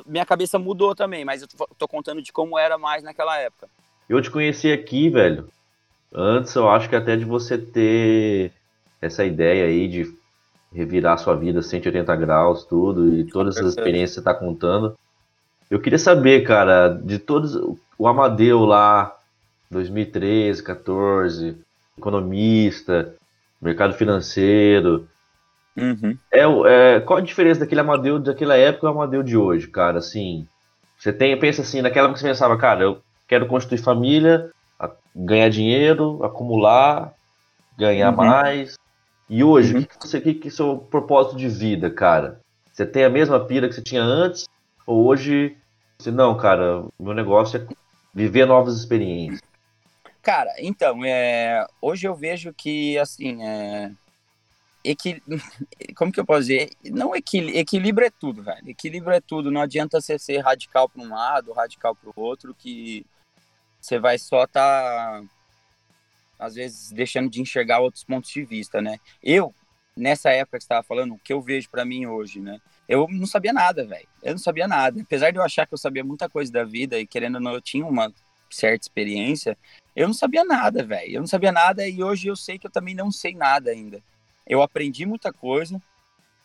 minha cabeça mudou também, mas eu tô, tô contando de como era mais naquela época. Eu te conheci aqui, velho, antes eu acho que até de você ter essa ideia aí de revirar sua vida 180 graus, tudo, e todas as experiências que você está contando. Eu queria saber, cara, de todos. O Amadeu lá, 2013, 14, economista, mercado financeiro. Uhum. É, é, qual a diferença daquele Amadeu daquela época e o Amadeu de hoje, cara? Assim, você tem, pensa assim, naquela época você pensava, cara, eu quero constituir família, ganhar dinheiro, acumular, ganhar uhum. mais, e hoje, uhum. o que, você, que, que é o seu propósito de vida, cara? Você tem a mesma pira que você tinha antes? Ou hoje, você, não, cara, meu negócio é viver novas experiências? Cara, então, é, hoje eu vejo que, assim, é, equil... como que eu posso dizer? Não equil... equilíbrio é tudo, velho. Equilíbrio é tudo. Não adianta você ser radical para um lado, radical para o outro, que você vai só estar tá às vezes deixando de enxergar outros pontos de vista, né? Eu, nessa época que estava falando, o que eu vejo para mim hoje, né? Eu não sabia nada, velho. Eu não sabia nada. Apesar de eu achar que eu sabia muita coisa da vida e querendo ou não, eu tinha uma certa experiência, eu não sabia nada, velho. Eu não sabia nada e hoje eu sei que eu também não sei nada ainda. Eu aprendi muita coisa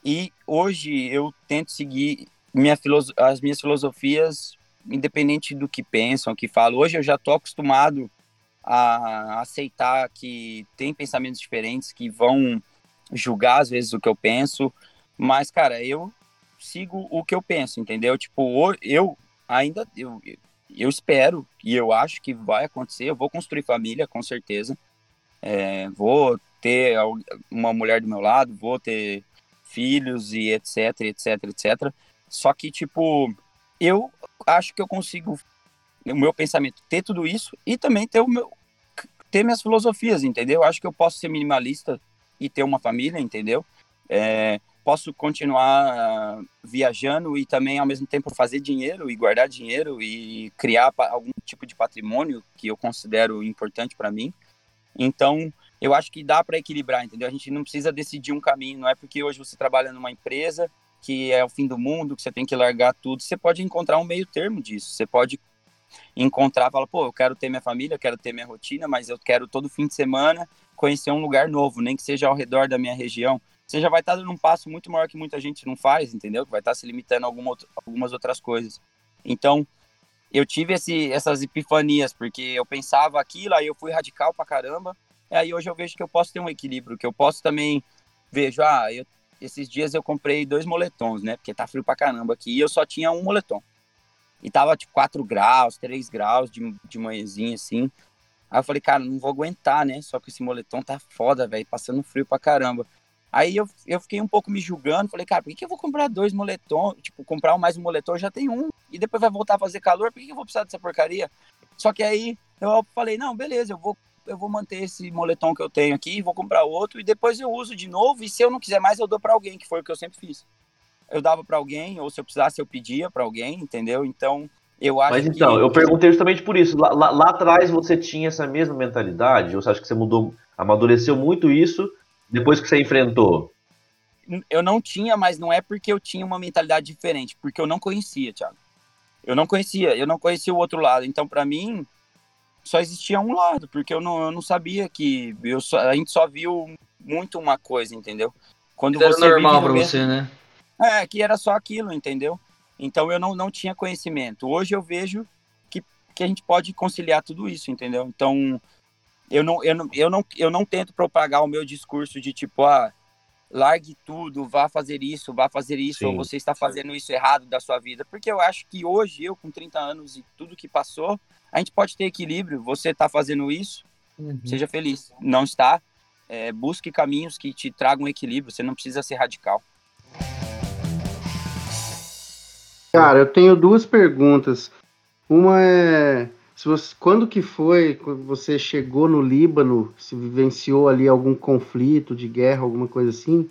e hoje eu tento seguir minha as minhas filosofias independente do que pensam, que falam. Hoje eu já tô acostumado a aceitar que tem pensamentos diferentes que vão julgar às vezes o que eu penso, mas cara, eu sigo o que eu penso, entendeu? Tipo, eu ainda eu, eu espero e eu acho que vai acontecer, eu vou construir família com certeza. É, vou ter uma mulher do meu lado, vou ter filhos e etc, etc, etc. Só que tipo, eu acho que eu consigo o meu pensamento ter tudo isso e também ter o meu ter minhas filosofias, entendeu? Acho que eu posso ser minimalista e ter uma família, entendeu? É, posso continuar viajando e também ao mesmo tempo fazer dinheiro e guardar dinheiro e criar algum tipo de patrimônio que eu considero importante para mim. Então, eu acho que dá para equilibrar, entendeu? A gente não precisa decidir um caminho, não é porque hoje você trabalha numa empresa que é o fim do mundo, que você tem que largar tudo. Você pode encontrar um meio termo disso. Você pode encontrar, fala, pô, eu quero ter minha família, eu quero ter minha rotina, mas eu quero todo fim de semana conhecer um lugar novo, nem que seja ao redor da minha região. Você já vai estar dando um passo muito maior que muita gente não faz, entendeu? Que vai estar se limitando a alguma, algumas outras coisas. Então, eu tive esse, essas epifanias, porque eu pensava aquilo, aí eu fui radical pra caramba, aí hoje eu vejo que eu posso ter um equilíbrio, que eu posso também, vejo, ah, eu, esses dias eu comprei dois moletons, né, porque tá frio pra caramba aqui, e eu só tinha um moletom. E tava tipo 4 graus, 3 graus de, de manhãzinha, assim. Aí eu falei, cara, não vou aguentar, né? Só que esse moletom tá foda, velho, passando frio pra caramba. Aí eu, eu fiquei um pouco me julgando, falei, cara, por que, que eu vou comprar dois moletons? Tipo, comprar mais um moletom, já tem um, e depois vai voltar a fazer calor, por que, que eu vou precisar dessa porcaria? Só que aí eu falei, não, beleza, eu vou eu vou manter esse moletom que eu tenho aqui, vou comprar outro e depois eu uso de novo. E se eu não quiser mais, eu dou para alguém, que foi o que eu sempre fiz. Eu dava para alguém, ou se eu precisasse, eu pedia para alguém, entendeu? Então, eu acho Mas então, que... eu perguntei justamente por isso. Lá, lá, lá, atrás você tinha essa mesma mentalidade? Ou você acha que você mudou, amadureceu muito isso depois que você enfrentou? Eu não tinha, mas não é porque eu tinha uma mentalidade diferente, porque eu não conhecia, Thiago. Eu não conhecia, eu não conhecia o outro lado. Então, para mim, só existia um lado, porque eu não, eu não sabia que. Eu só, a gente só viu muito uma coisa, entendeu? Quando era você normal para você, né? É, que era só aquilo, entendeu? Então eu não, não tinha conhecimento. Hoje eu vejo que, que a gente pode conciliar tudo isso, entendeu? Então eu não, eu não, eu não, eu não tento propagar o meu discurso de tipo, ah, largue tudo, vá fazer isso, vá fazer isso, Sim. ou você está fazendo isso errado da sua vida. Porque eu acho que hoje, eu com 30 anos e tudo que passou, a gente pode ter equilíbrio. Você está fazendo isso, uhum. seja feliz. Não está, é, busque caminhos que te tragam equilíbrio. Você não precisa ser radical. Cara, eu tenho duas perguntas. Uma é você, quando que foi quando você chegou no Líbano, se vivenciou ali algum conflito de guerra, alguma coisa assim?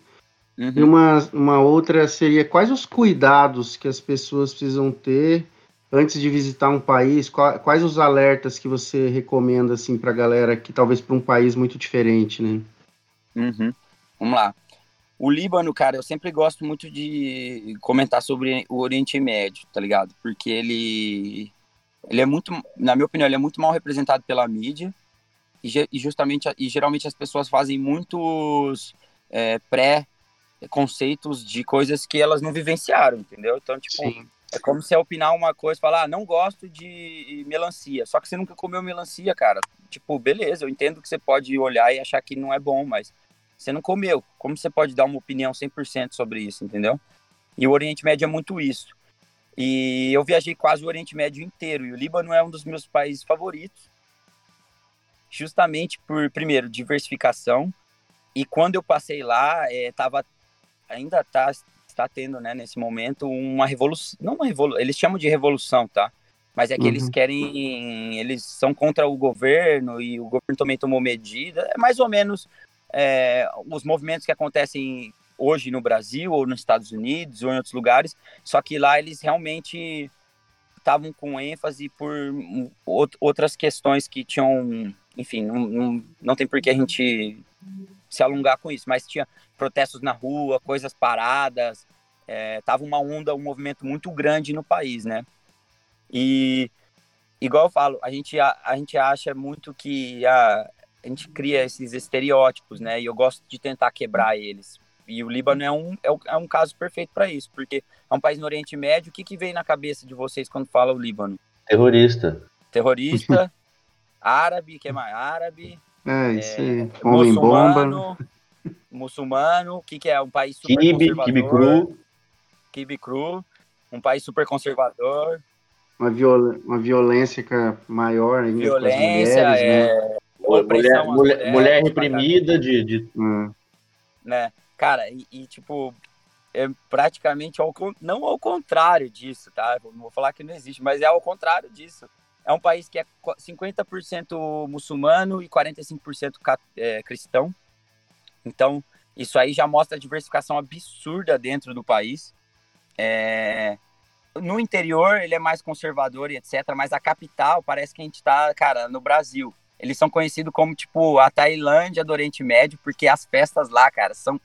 Uhum. E uma, uma outra seria quais os cuidados que as pessoas precisam ter antes de visitar um país? Quais os alertas que você recomenda assim para a galera que talvez para um país muito diferente, né? Uhum. Vamos lá. O Líbano, cara, eu sempre gosto muito de comentar sobre o Oriente Médio, tá ligado? Porque ele, ele é muito, na minha opinião, ele é muito mal representado pela mídia e, e justamente e geralmente as pessoas fazem muitos é, pré conceitos de coisas que elas não vivenciaram, entendeu? Então, tipo, Sim. é como se opinar uma coisa, falar, ah, não gosto de melancia, só que você nunca comeu melancia, cara. Tipo, beleza, eu entendo que você pode olhar e achar que não é bom, mas você não comeu. Como você pode dar uma opinião 100% sobre isso, entendeu? E o Oriente Médio é muito isso. E eu viajei quase o Oriente Médio inteiro. E o Líbano é um dos meus países favoritos. Justamente por, primeiro, diversificação. E quando eu passei lá, é, tava, ainda tá, está tendo, né, nesse momento, uma revolução. Não uma revolução, eles chamam de revolução, tá? Mas é que uhum. eles querem. Eles são contra o governo e o governo também tomou medida. É mais ou menos é, os movimentos que acontecem hoje no Brasil ou nos Estados Unidos ou em outros lugares, só que lá eles realmente estavam com ênfase por outras questões que tinham, enfim, não, não, não tem por que a gente se alongar com isso, mas tinha protestos na rua, coisas paradas, é, tava uma onda, um movimento muito grande no país, né? E igual eu falo, a gente, a, a gente acha muito que a, a gente cria esses estereótipos, né? E eu gosto de tentar quebrar eles. E o Líbano é um, é um, é um caso perfeito para isso, porque é um país no Oriente Médio. O que, que vem na cabeça de vocês quando fala o Líbano? Terrorista. Terrorista, árabe, que é mais árabe. É, isso aí. É, Homem bomba. Muçulmano, o que, que é? Um país super Kibe, conservador. Kibe cru. Kibe cru. Um país super conservador. Uma, viol uma violência maior ainda Violência, mulheres, é... Né? mulher, mulher, mulher reprimida de. de... Hum. Né? Cara, e, e, tipo, é praticamente ao, não ao contrário disso, tá? Não vou falar que não existe, mas é ao contrário disso. É um país que é 50% muçulmano e 45% é, cristão. Então, isso aí já mostra a diversificação absurda dentro do país. É... No interior, ele é mais conservador e etc. Mas a capital parece que a gente está, cara, no Brasil. Eles são conhecidos como, tipo, a Tailândia do Oriente Médio, porque as festas lá, cara, são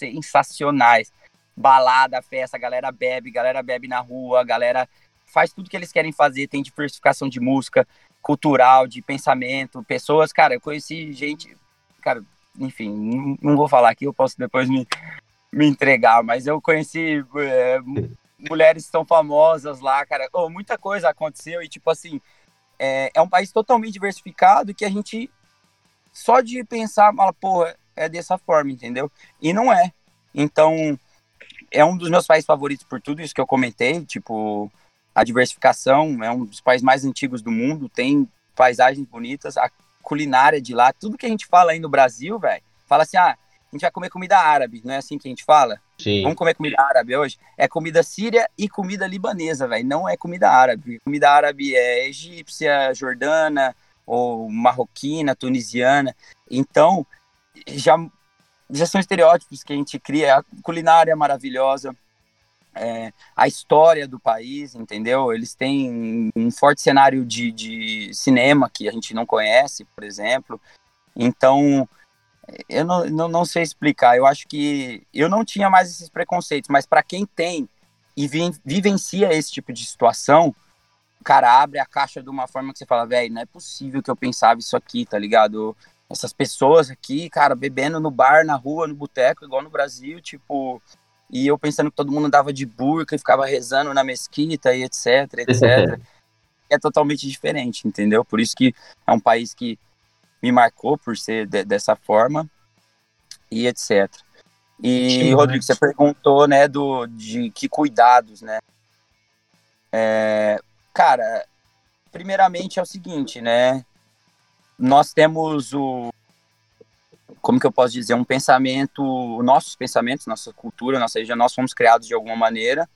sensacionais. Balada, festa, galera bebe, galera bebe na rua, galera faz tudo que eles querem fazer, tem diversificação de música, cultural, de pensamento, pessoas, cara, eu conheci gente, cara, enfim, não, não vou falar aqui, eu posso depois me, me entregar, mas eu conheci é, mulheres são famosas lá, cara, oh, muita coisa aconteceu e, tipo assim, é, é um país totalmente diversificado que a gente, só de pensar, fala, porra, é dessa forma, entendeu? E não é. Então, é um dos meus países favoritos por tudo isso que eu comentei, tipo, a diversificação é um dos países mais antigos do mundo, tem paisagens bonitas, a culinária de lá, tudo que a gente fala aí no Brasil, velho, fala assim, ah, a gente vai comer comida árabe, não é assim que a gente fala? Sim. Vamos comer comida árabe hoje? É comida síria e comida libanesa, velho. Não é comida árabe. Comida árabe é egípcia, jordana, ou marroquina, tunisiana. Então, já, já são estereótipos que a gente cria. A culinária é maravilhosa, é, a história do país, entendeu? Eles têm um forte cenário de, de cinema que a gente não conhece, por exemplo. Então, eu não, não, não, sei explicar. Eu acho que eu não tinha mais esses preconceitos, mas para quem tem e vi, vivencia esse tipo de situação, o cara abre a caixa de uma forma que você fala, velho, não é possível que eu pensava isso aqui, tá ligado? Essas pessoas aqui, cara, bebendo no bar, na rua, no boteco, igual no Brasil, tipo. E eu pensando que todo mundo andava de burca e ficava rezando na mesquita e etc, etc. é totalmente diferente, entendeu? Por isso que é um país que me marcou por ser de, dessa forma e etc. E, Rodrigo, você perguntou, né, do, de que cuidados, né? É, Cara, primeiramente é o seguinte, né? Nós temos o. Como que eu posso dizer? Um pensamento. Nossos pensamentos, nossa cultura, nossa região, nós fomos criados de alguma maneira.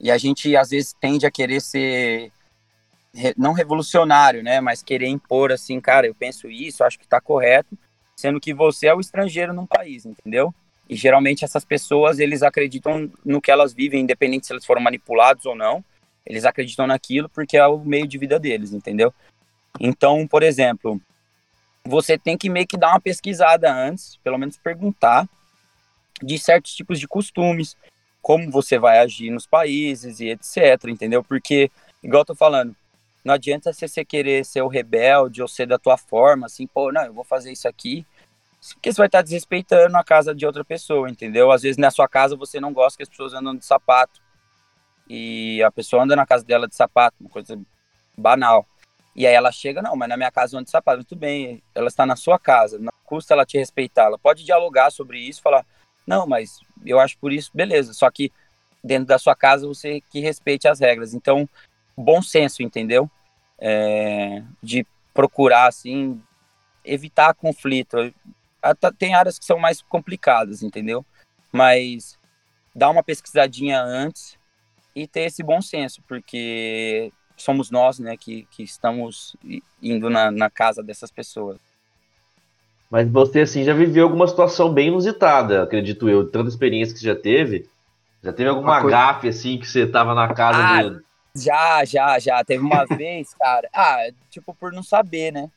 E a gente, às vezes, tende a querer ser. Não revolucionário, né? Mas querer impor assim, cara, eu penso isso, acho que tá correto. Sendo que você é o estrangeiro num país, entendeu? E geralmente essas pessoas, eles acreditam no que elas vivem, independente se eles foram manipulados ou não. Eles acreditam naquilo porque é o meio de vida deles, entendeu? Então, por exemplo, você tem que meio que dar uma pesquisada antes, pelo menos perguntar de certos tipos de costumes, como você vai agir nos países e etc, entendeu? Porque, igual eu tô falando, não adianta você querer ser o rebelde ou ser da tua forma, assim, pô, não, eu vou fazer isso aqui, porque você vai estar desrespeitando a casa de outra pessoa, entendeu? Às vezes na sua casa você não gosta que as pessoas andam de sapato, e a pessoa anda na casa dela de sapato, uma coisa banal. E aí ela chega, não, mas na minha casa anda de sapato. Muito bem, ela está na sua casa, não custa ela te respeitar. Ela pode dialogar sobre isso, falar, não, mas eu acho por isso, beleza. Só que dentro da sua casa você que respeite as regras. Então, bom senso, entendeu? É, de procurar, assim, evitar conflito. Tem áreas que são mais complicadas, entendeu? Mas dá uma pesquisadinha antes e ter esse bom senso, porque somos nós, né, que, que estamos indo na, na casa dessas pessoas. Mas você, assim, já viveu alguma situação bem inusitada, acredito eu, tanta experiência que você já teve. Já teve alguma coisa... gafe, assim, que você tava na casa ah, do... Já, já, já. Teve uma vez, cara. Ah, tipo, por não saber, né?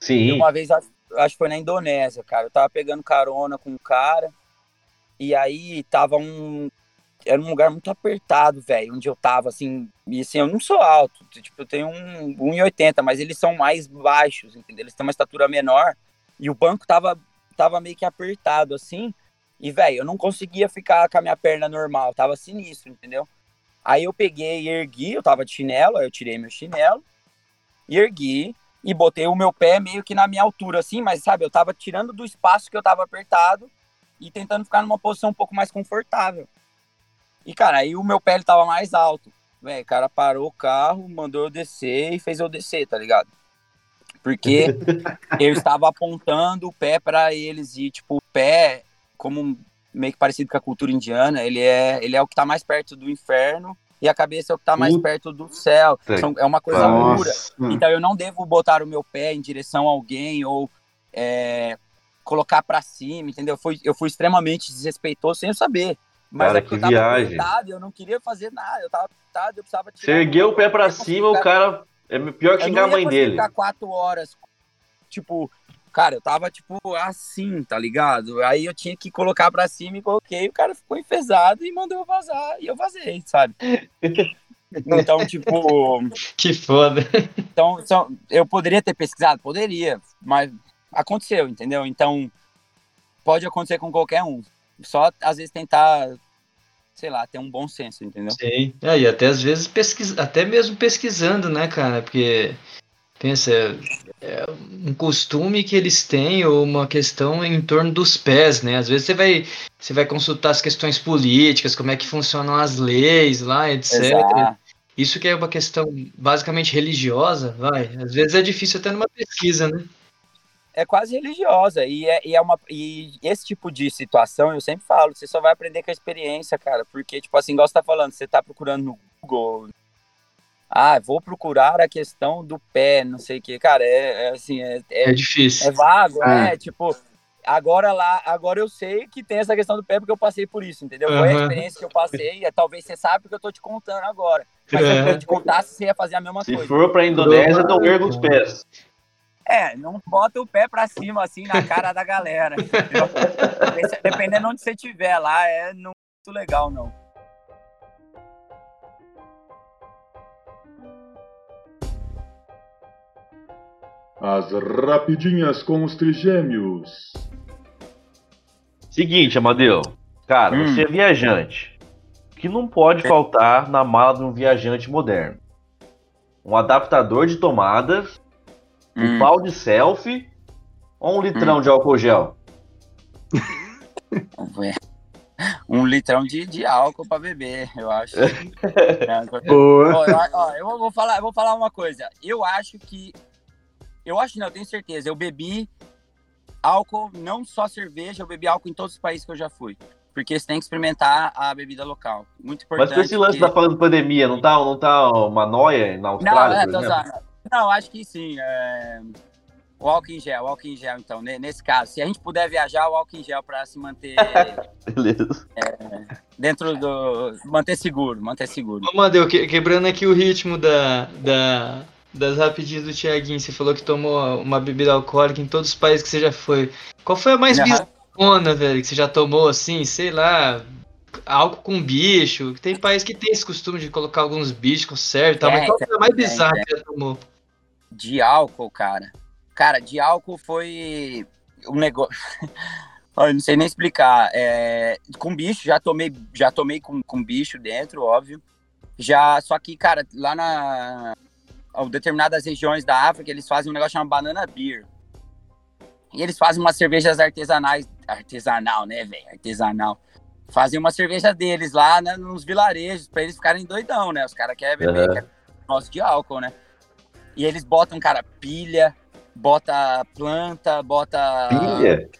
Sim. uma vez, acho, acho que foi na Indonésia, cara. Eu tava pegando carona com um cara. E aí tava um, era um lugar muito apertado, velho, onde eu tava, assim, e assim, eu não sou alto, tipo, eu tenho um 1,80, mas eles são mais baixos, entendeu? Eles têm uma estatura menor, e o banco tava, tava meio que apertado, assim, e, velho, eu não conseguia ficar com a minha perna normal, tava sinistro, entendeu? Aí eu peguei e ergui, eu tava de chinelo, aí eu tirei meu chinelo, ergui, e botei o meu pé meio que na minha altura, assim, mas, sabe, eu tava tirando do espaço que eu tava apertado, e tentando ficar numa posição um pouco mais confortável. E, cara, aí o meu pé ele tava mais alto. Véi, o cara parou o carro, mandou eu descer e fez eu descer, tá ligado? Porque eu estava apontando o pé para eles e, tipo, o pé, como meio que parecido com a cultura indiana, ele é, ele é o que tá mais perto do inferno e a cabeça é o que tá mais perto do céu. Então, é uma coisa pura. Então eu não devo botar o meu pé em direção a alguém ou é, colocar para cima, entendeu? Eu fui, eu fui extremamente desrespeitoso sem eu saber. Mas cara, é que eu tava viagem. eu não queria fazer nada, eu tava apertado, eu precisava tirar. Você ergueu o pé pra cima, o cara. É pior que xingar a mãe dele. ficar quatro horas, tipo, cara, eu tava, tipo, assim, tá ligado? Aí eu tinha que colocar pra cima e coloquei, o cara ficou enfesado e mandou eu vazar, e eu vazei, sabe? Então, tipo. que foda. Então, então, eu poderia ter pesquisado? Poderia, mas aconteceu, entendeu? Então, pode acontecer com qualquer um só às vezes tentar, sei lá, ter um bom senso, entendeu? Sim. É, e até às vezes pesquisa, até mesmo pesquisando, né, cara? Porque pensa, é um costume que eles têm ou uma questão em torno dos pés, né? Às vezes você vai, você vai consultar as questões políticas, como é que funcionam as leis lá, etc. Exato. Isso que é uma questão basicamente religiosa, vai. Às vezes é difícil até numa pesquisa, né? É quase religiosa. E, é, e, é uma, e esse tipo de situação, eu sempre falo, você só vai aprender com a experiência, cara. Porque, tipo assim, igual você tá falando, você tá procurando no Google, ah, vou procurar a questão do pé, não sei o que. Cara, é, é assim, é, é, é, difícil. É vago, né? Tipo, agora lá, agora eu sei que tem essa questão do pé porque eu passei por isso, entendeu? Uhum. Foi a experiência que eu passei, e talvez você saiba porque eu tô te contando agora. Mas se eu te contasse, você ia fazer a mesma se coisa. Se for pra Indonésia, não erga os pés. É, não bota o pé pra cima, assim, na cara da galera. Dependendo de onde você estiver lá, é não muito legal, não. As rapidinhas com os trigêmeos. Seguinte, Amadeu. Cara, hum. você é viajante. O que não pode faltar na mala de um viajante moderno? Um adaptador de tomadas, hum. um pau de selfie ou um litrão hum. de álcool gel? um litrão de, de álcool para beber, eu acho. é, Boa. Ó, eu, ó, eu, vou falar, eu vou falar uma coisa. Eu acho que eu acho não, eu tenho certeza. Eu bebi álcool, não só cerveja, eu bebi álcool em todos os países que eu já fui. Porque você tem que experimentar a bebida local. Muito importante. Mas com esse lance porque... da falando pandemia, não tá, não tá uma noia na Austrália, não, é, Não, acho que sim. É... O álcool em gel, o álcool em gel, então, nesse caso. Se a gente puder viajar, o álcool em gel para se manter. Beleza. É, dentro do. Manter seguro, manter seguro. Ô, Madeu, quebrando aqui o ritmo da, da, das rapidinhas do Tiaguinho, você falou que tomou uma bebida alcoólica em todos os países que você já foi. Qual foi a mais uhum. bizarrona, velho, que você já tomou assim, sei lá, álcool com bicho? Tem país que tem esse costume de colocar alguns bichos com certo, tá? mas qual foi a mais bizarra é, que você já tomou? De álcool, cara. Cara, de álcool foi um negócio. Eu não sei nem explicar. É... Com bicho, já tomei, já tomei com, com bicho dentro, óbvio. Já, só que, cara, lá na, determinadas regiões da África, eles fazem um negócio chamado banana beer. E eles fazem umas cervejas artesanais, artesanal, né, velho? Artesanal. Fazem uma cerveja deles lá né, nos vilarejos, pra eles ficarem doidão, né? Os caras querem beber uhum. quer de álcool, né? E eles botam, cara, pilha, bota planta, bota. Pilha?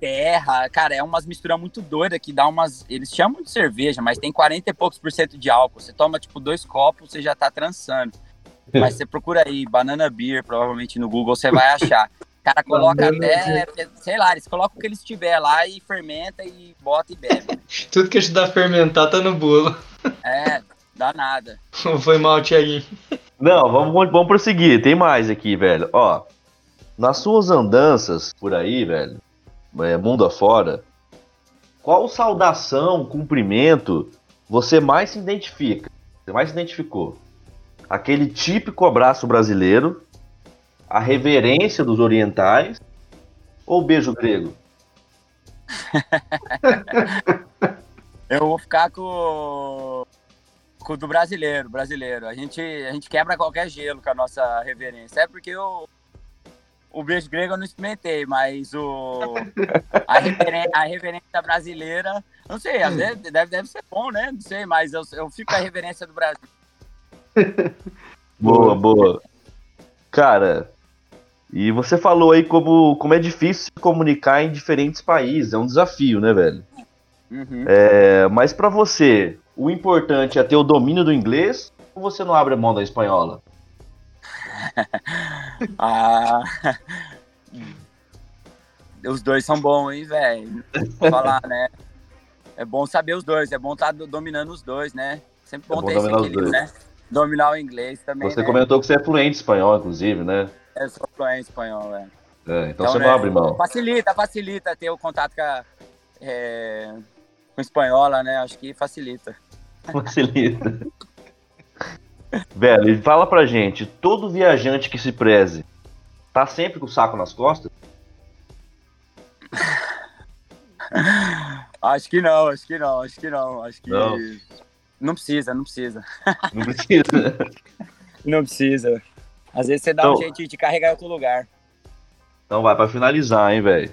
Terra, cara, é umas misturas muito doidas que dá umas. Eles chamam de cerveja, mas tem 40 e poucos por cento de álcool. Você toma, tipo, dois copos, você já tá trançando. Mas você procura aí, banana beer, provavelmente no Google você vai achar. O cara coloca até, sei lá, eles colocam o que eles tiver lá e fermenta e bota e bebe. Tudo que ajudar a fermentar tá no bolo. É, dá nada. Foi mal, Thiaguinho. Não, vamos, vamos prosseguir. Tem mais aqui, velho. Ó, nas suas andanças por aí, velho, é, mundo afora, qual saudação, cumprimento você mais se identifica? Você mais se identificou? aquele típico abraço brasileiro, a reverência dos orientais ou beijo grego? Eu vou ficar com, com o do brasileiro, brasileiro. A gente, a gente quebra qualquer gelo com a nossa reverência. É porque eu, o beijo grego eu não experimentei, mas o, a, reverência, a reverência brasileira, não sei, às vezes deve, deve ser bom, né? Não sei, mas eu, eu fico com a reverência do Brasil. boa, boa. Cara, e você falou aí como, como é difícil se comunicar em diferentes países, é um desafio, né, velho? Uhum. É, mas para você, o importante é ter o domínio do inglês ou você não abre mão da espanhola? ah, os dois são bons, hein, velho? Falar, né? É bom saber os dois, é bom estar tá dominando os dois, né? Sempre bom, é bom ter esse equilíbrio, né? dominar o inglês também. Você né? comentou que você é fluente espanhol, inclusive, né? Eu sou fluente espanhol, é. é então, então, você né, não abre mão. Facilita, facilita ter o contato com, a, é, com espanhola, né? Acho que facilita. Facilita. Velho, e fala pra gente, todo viajante que se preze, tá sempre com o saco nas costas? acho que não, acho que não, acho que não. Acho que. Não. Não precisa, não precisa. Não precisa. não precisa. Às vezes você dá então, um jeito de carregar em outro lugar. Então vai, para finalizar, hein, velho.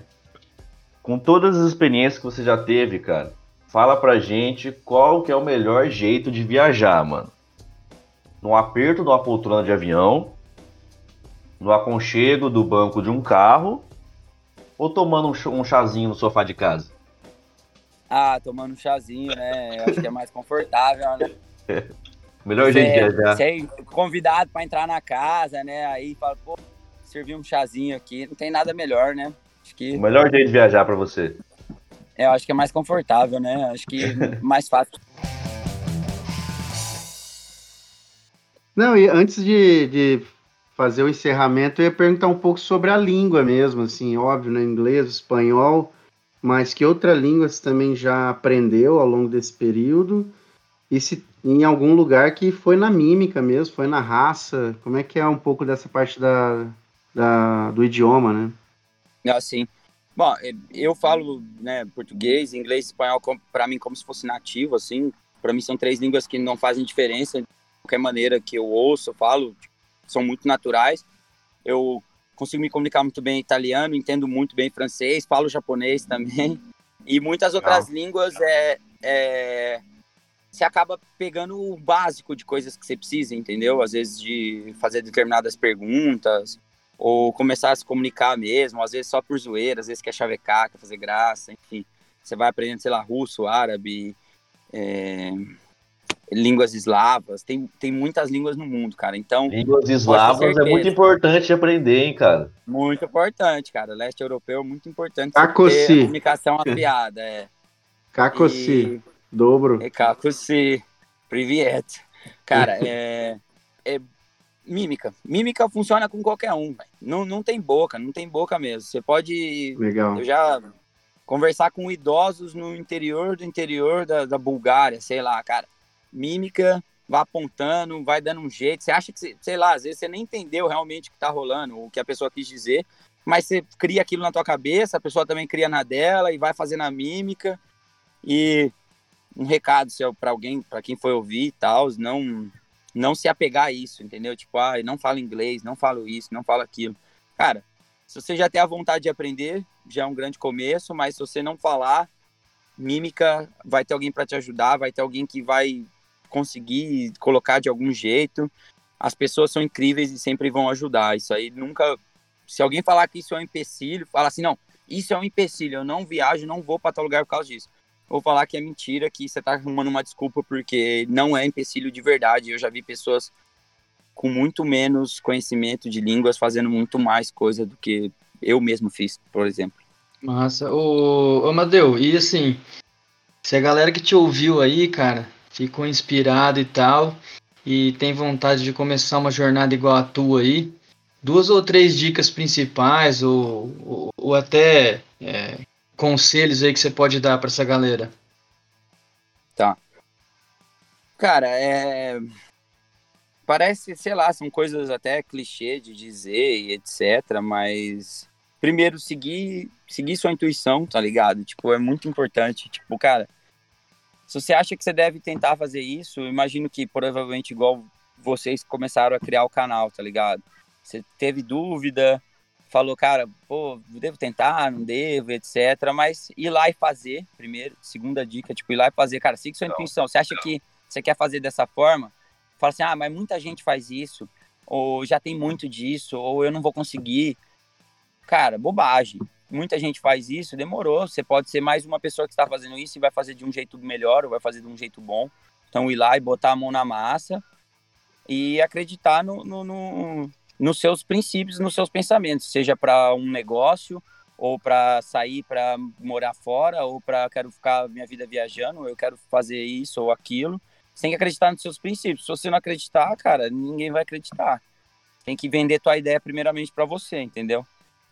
Com todas as experiências que você já teve, cara, fala pra gente qual que é o melhor jeito de viajar, mano. No aperto de uma poltrona de avião, no aconchego do banco de um carro, ou tomando um chazinho no sofá de casa? Ah, tomando um chazinho, né? Eu acho que é mais confortável, né? Melhor jeito de viajar. Você é convidado para entrar na casa, né? Aí fala, pô, servir um chazinho aqui, não tem nada melhor, né? Acho que... O melhor jeito de viajar para você. É, eu acho que é mais confortável, né? Acho que mais fácil. Não, e antes de, de fazer o encerramento, eu ia perguntar um pouco sobre a língua mesmo, assim, óbvio, né? inglês, espanhol, mas que outra língua você também já aprendeu ao longo desse período? E se em algum lugar que foi na mímica mesmo, foi na raça, como é que é um pouco dessa parte da, da do idioma, né? Assim, bom, eu falo né, português, inglês, espanhol para mim como se fosse nativo, assim, para mim são três línguas que não fazem diferença de qualquer maneira que eu ouço, eu falo, são muito naturais. Eu consigo me comunicar muito bem italiano, entendo muito bem francês, falo japonês também. E muitas outras Não. línguas é, é, você acaba pegando o básico de coisas que você precisa, entendeu? Às vezes de fazer determinadas perguntas, ou começar a se comunicar mesmo, às vezes só por zoeira, às vezes quer chavecar, quer fazer graça, enfim. Você vai aprendendo, sei lá, russo, árabe, é, línguas eslavas, tem, tem muitas línguas no mundo, cara. Então. Línguas eslavas é muito importante aprender, hein, cara. Muito importante, cara. Leste europeu é muito importante Kakossi. ter comunicação afiada, é. Kakossi. E... Dobro. É Kakossi. Privet. Cara, é, é mímica. Mímica funciona com qualquer um, véio. não, não tem boca, não tem boca mesmo. Você pode. Legal. Eu já conversar com idosos no interior do interior da, da Bulgária, sei lá, cara mímica, vai apontando, vai dando um jeito. Você acha que, sei lá, às vezes você nem entendeu realmente o que está rolando, o que a pessoa quis dizer, mas você cria aquilo na tua cabeça, a pessoa também cria na dela e vai fazendo a mímica. E um recado seu para alguém, para quem foi ouvir e tal, não não se apegar a isso, entendeu? Tipo, ah, não falo inglês, não falo isso, não falo aquilo. Cara, se você já tem a vontade de aprender, já é um grande começo, mas se você não falar, mímica, vai ter alguém para te ajudar, vai ter alguém que vai conseguir colocar de algum jeito. As pessoas são incríveis e sempre vão ajudar. Isso aí nunca. Se alguém falar que isso é um empecilho, fala assim: não, isso é um empecilho, eu não viajo, não vou para tal lugar por causa disso. Vou falar que é mentira, que você tá arrumando uma desculpa, porque não é empecilho de verdade. Eu já vi pessoas com muito menos conhecimento de línguas fazendo muito mais coisa do que eu mesmo fiz, por exemplo. Massa. Ô, ô Madeu, e assim, se a galera que te ouviu aí, cara, ficou inspirado e tal, e tem vontade de começar uma jornada igual a tua aí, duas ou três dicas principais, ou, ou, ou até é, conselhos aí que você pode dar para essa galera? Tá. Cara, é. Parece, sei lá, são coisas até clichê de dizer e etc, mas primeiro seguir, seguir sua intuição, tá ligado? Tipo, é muito importante. Tipo, cara, se você acha que você deve tentar fazer isso, imagino que provavelmente igual vocês começaram a criar o canal, tá ligado? Você teve dúvida, falou, cara, pô, devo tentar, não devo, etc. Mas ir lá e fazer, primeiro. Segunda dica, tipo, ir lá e fazer, cara, siga sua não, intuição. Você acha não. que você quer fazer dessa forma? Fala assim, ah, mas muita gente faz isso, ou já tem muito disso, ou eu não vou conseguir. Cara, bobagem muita gente faz isso, demorou. Você pode ser mais uma pessoa que está fazendo isso e vai fazer de um jeito melhor ou vai fazer de um jeito bom. Então, ir lá e botar a mão na massa e acreditar no, no, no nos seus princípios, nos seus pensamentos, seja para um negócio ou para sair para morar fora ou para quero ficar minha vida viajando, eu quero fazer isso ou aquilo. Você tem que acreditar nos seus princípios. Se você não acreditar, cara, ninguém vai acreditar. Tem que vender tua ideia primeiramente para você, entendeu?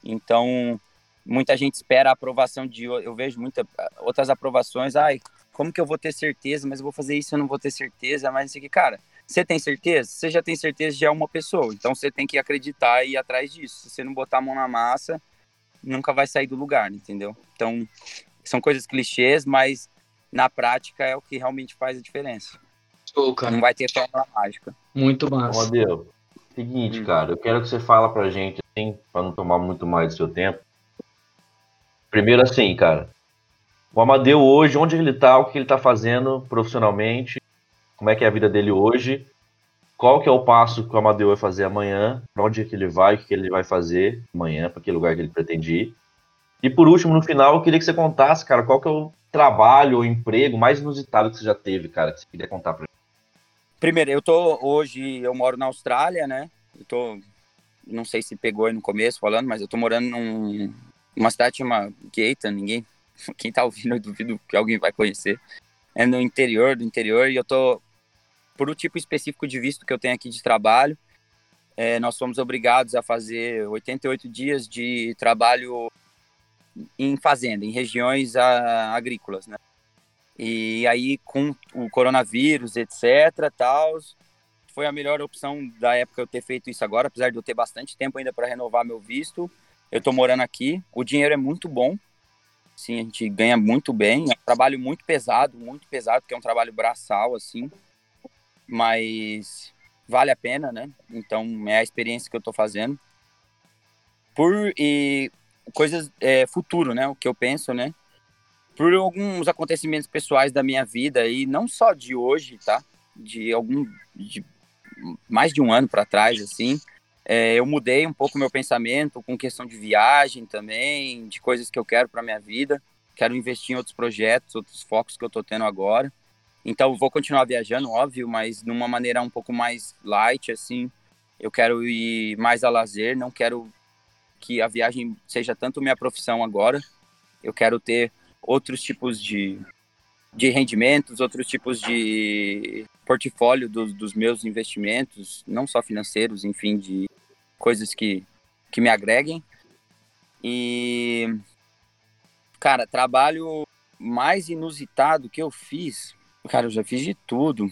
Então, muita gente espera a aprovação de eu vejo muitas outras aprovações ai como que eu vou ter certeza mas eu vou fazer isso eu não vou ter certeza mas isso aqui cara você tem certeza? Você já tem certeza de é uma pessoa. Então você tem que acreditar e ir atrás disso. Se você não botar a mão na massa nunca vai sair do lugar entendeu? Então são coisas clichês mas na prática é o que realmente faz a diferença. Show, cara. não vai ter fórmula mágica. Muito massa. Amadeu, seguinte hum. cara eu quero que você fala pra gente assim para não tomar muito mais do seu tempo. Primeiro assim, cara. O Amadeu hoje, onde ele tá, o que ele tá fazendo profissionalmente, como é que é a vida dele hoje, qual que é o passo que o Amadeu vai fazer amanhã, para onde é que ele vai, o que ele vai fazer amanhã, para que lugar que ele pretende ir. E por último, no final, eu queria que você contasse, cara, qual que é o trabalho ou emprego mais inusitado que você já teve, cara, que você queria contar pra gente. Primeiro, eu tô hoje, eu moro na Austrália, né? Eu tô, não sei se pegou aí no começo falando, mas eu tô morando num, numa cidade chamada Gaeta, ninguém, quem tá ouvindo, eu duvido que alguém vai conhecer. É no interior do interior e eu tô, por um tipo específico de visto que eu tenho aqui de trabalho, é, nós fomos obrigados a fazer 88 dias de trabalho em fazenda, em regiões a, agrícolas, né? E aí, com o coronavírus, etc., tal, foi a melhor opção da época eu ter feito isso agora, apesar de eu ter bastante tempo ainda para renovar meu visto. Eu estou morando aqui, o dinheiro é muito bom, sim, a gente ganha muito bem. É um trabalho muito pesado, muito pesado, porque é um trabalho braçal, assim, mas vale a pena, né? Então, é a experiência que eu estou fazendo. Por e coisas é, futuro, né? O que eu penso, né? por alguns acontecimentos pessoais da minha vida e não só de hoje, tá? De algum de mais de um ano para trás, assim, é, eu mudei um pouco meu pensamento com questão de viagem também, de coisas que eu quero para minha vida. Quero investir em outros projetos, outros focos que eu tô tendo agora. Então, vou continuar viajando, óbvio, mas de uma maneira um pouco mais light, assim. Eu quero ir mais a lazer, não quero que a viagem seja tanto minha profissão agora. Eu quero ter outros tipos de, de rendimentos, outros tipos de portfólio dos, dos meus investimentos, não só financeiros, enfim, de coisas que, que me agreguem. E, cara, trabalho mais inusitado que eu fiz, cara, eu já fiz de tudo,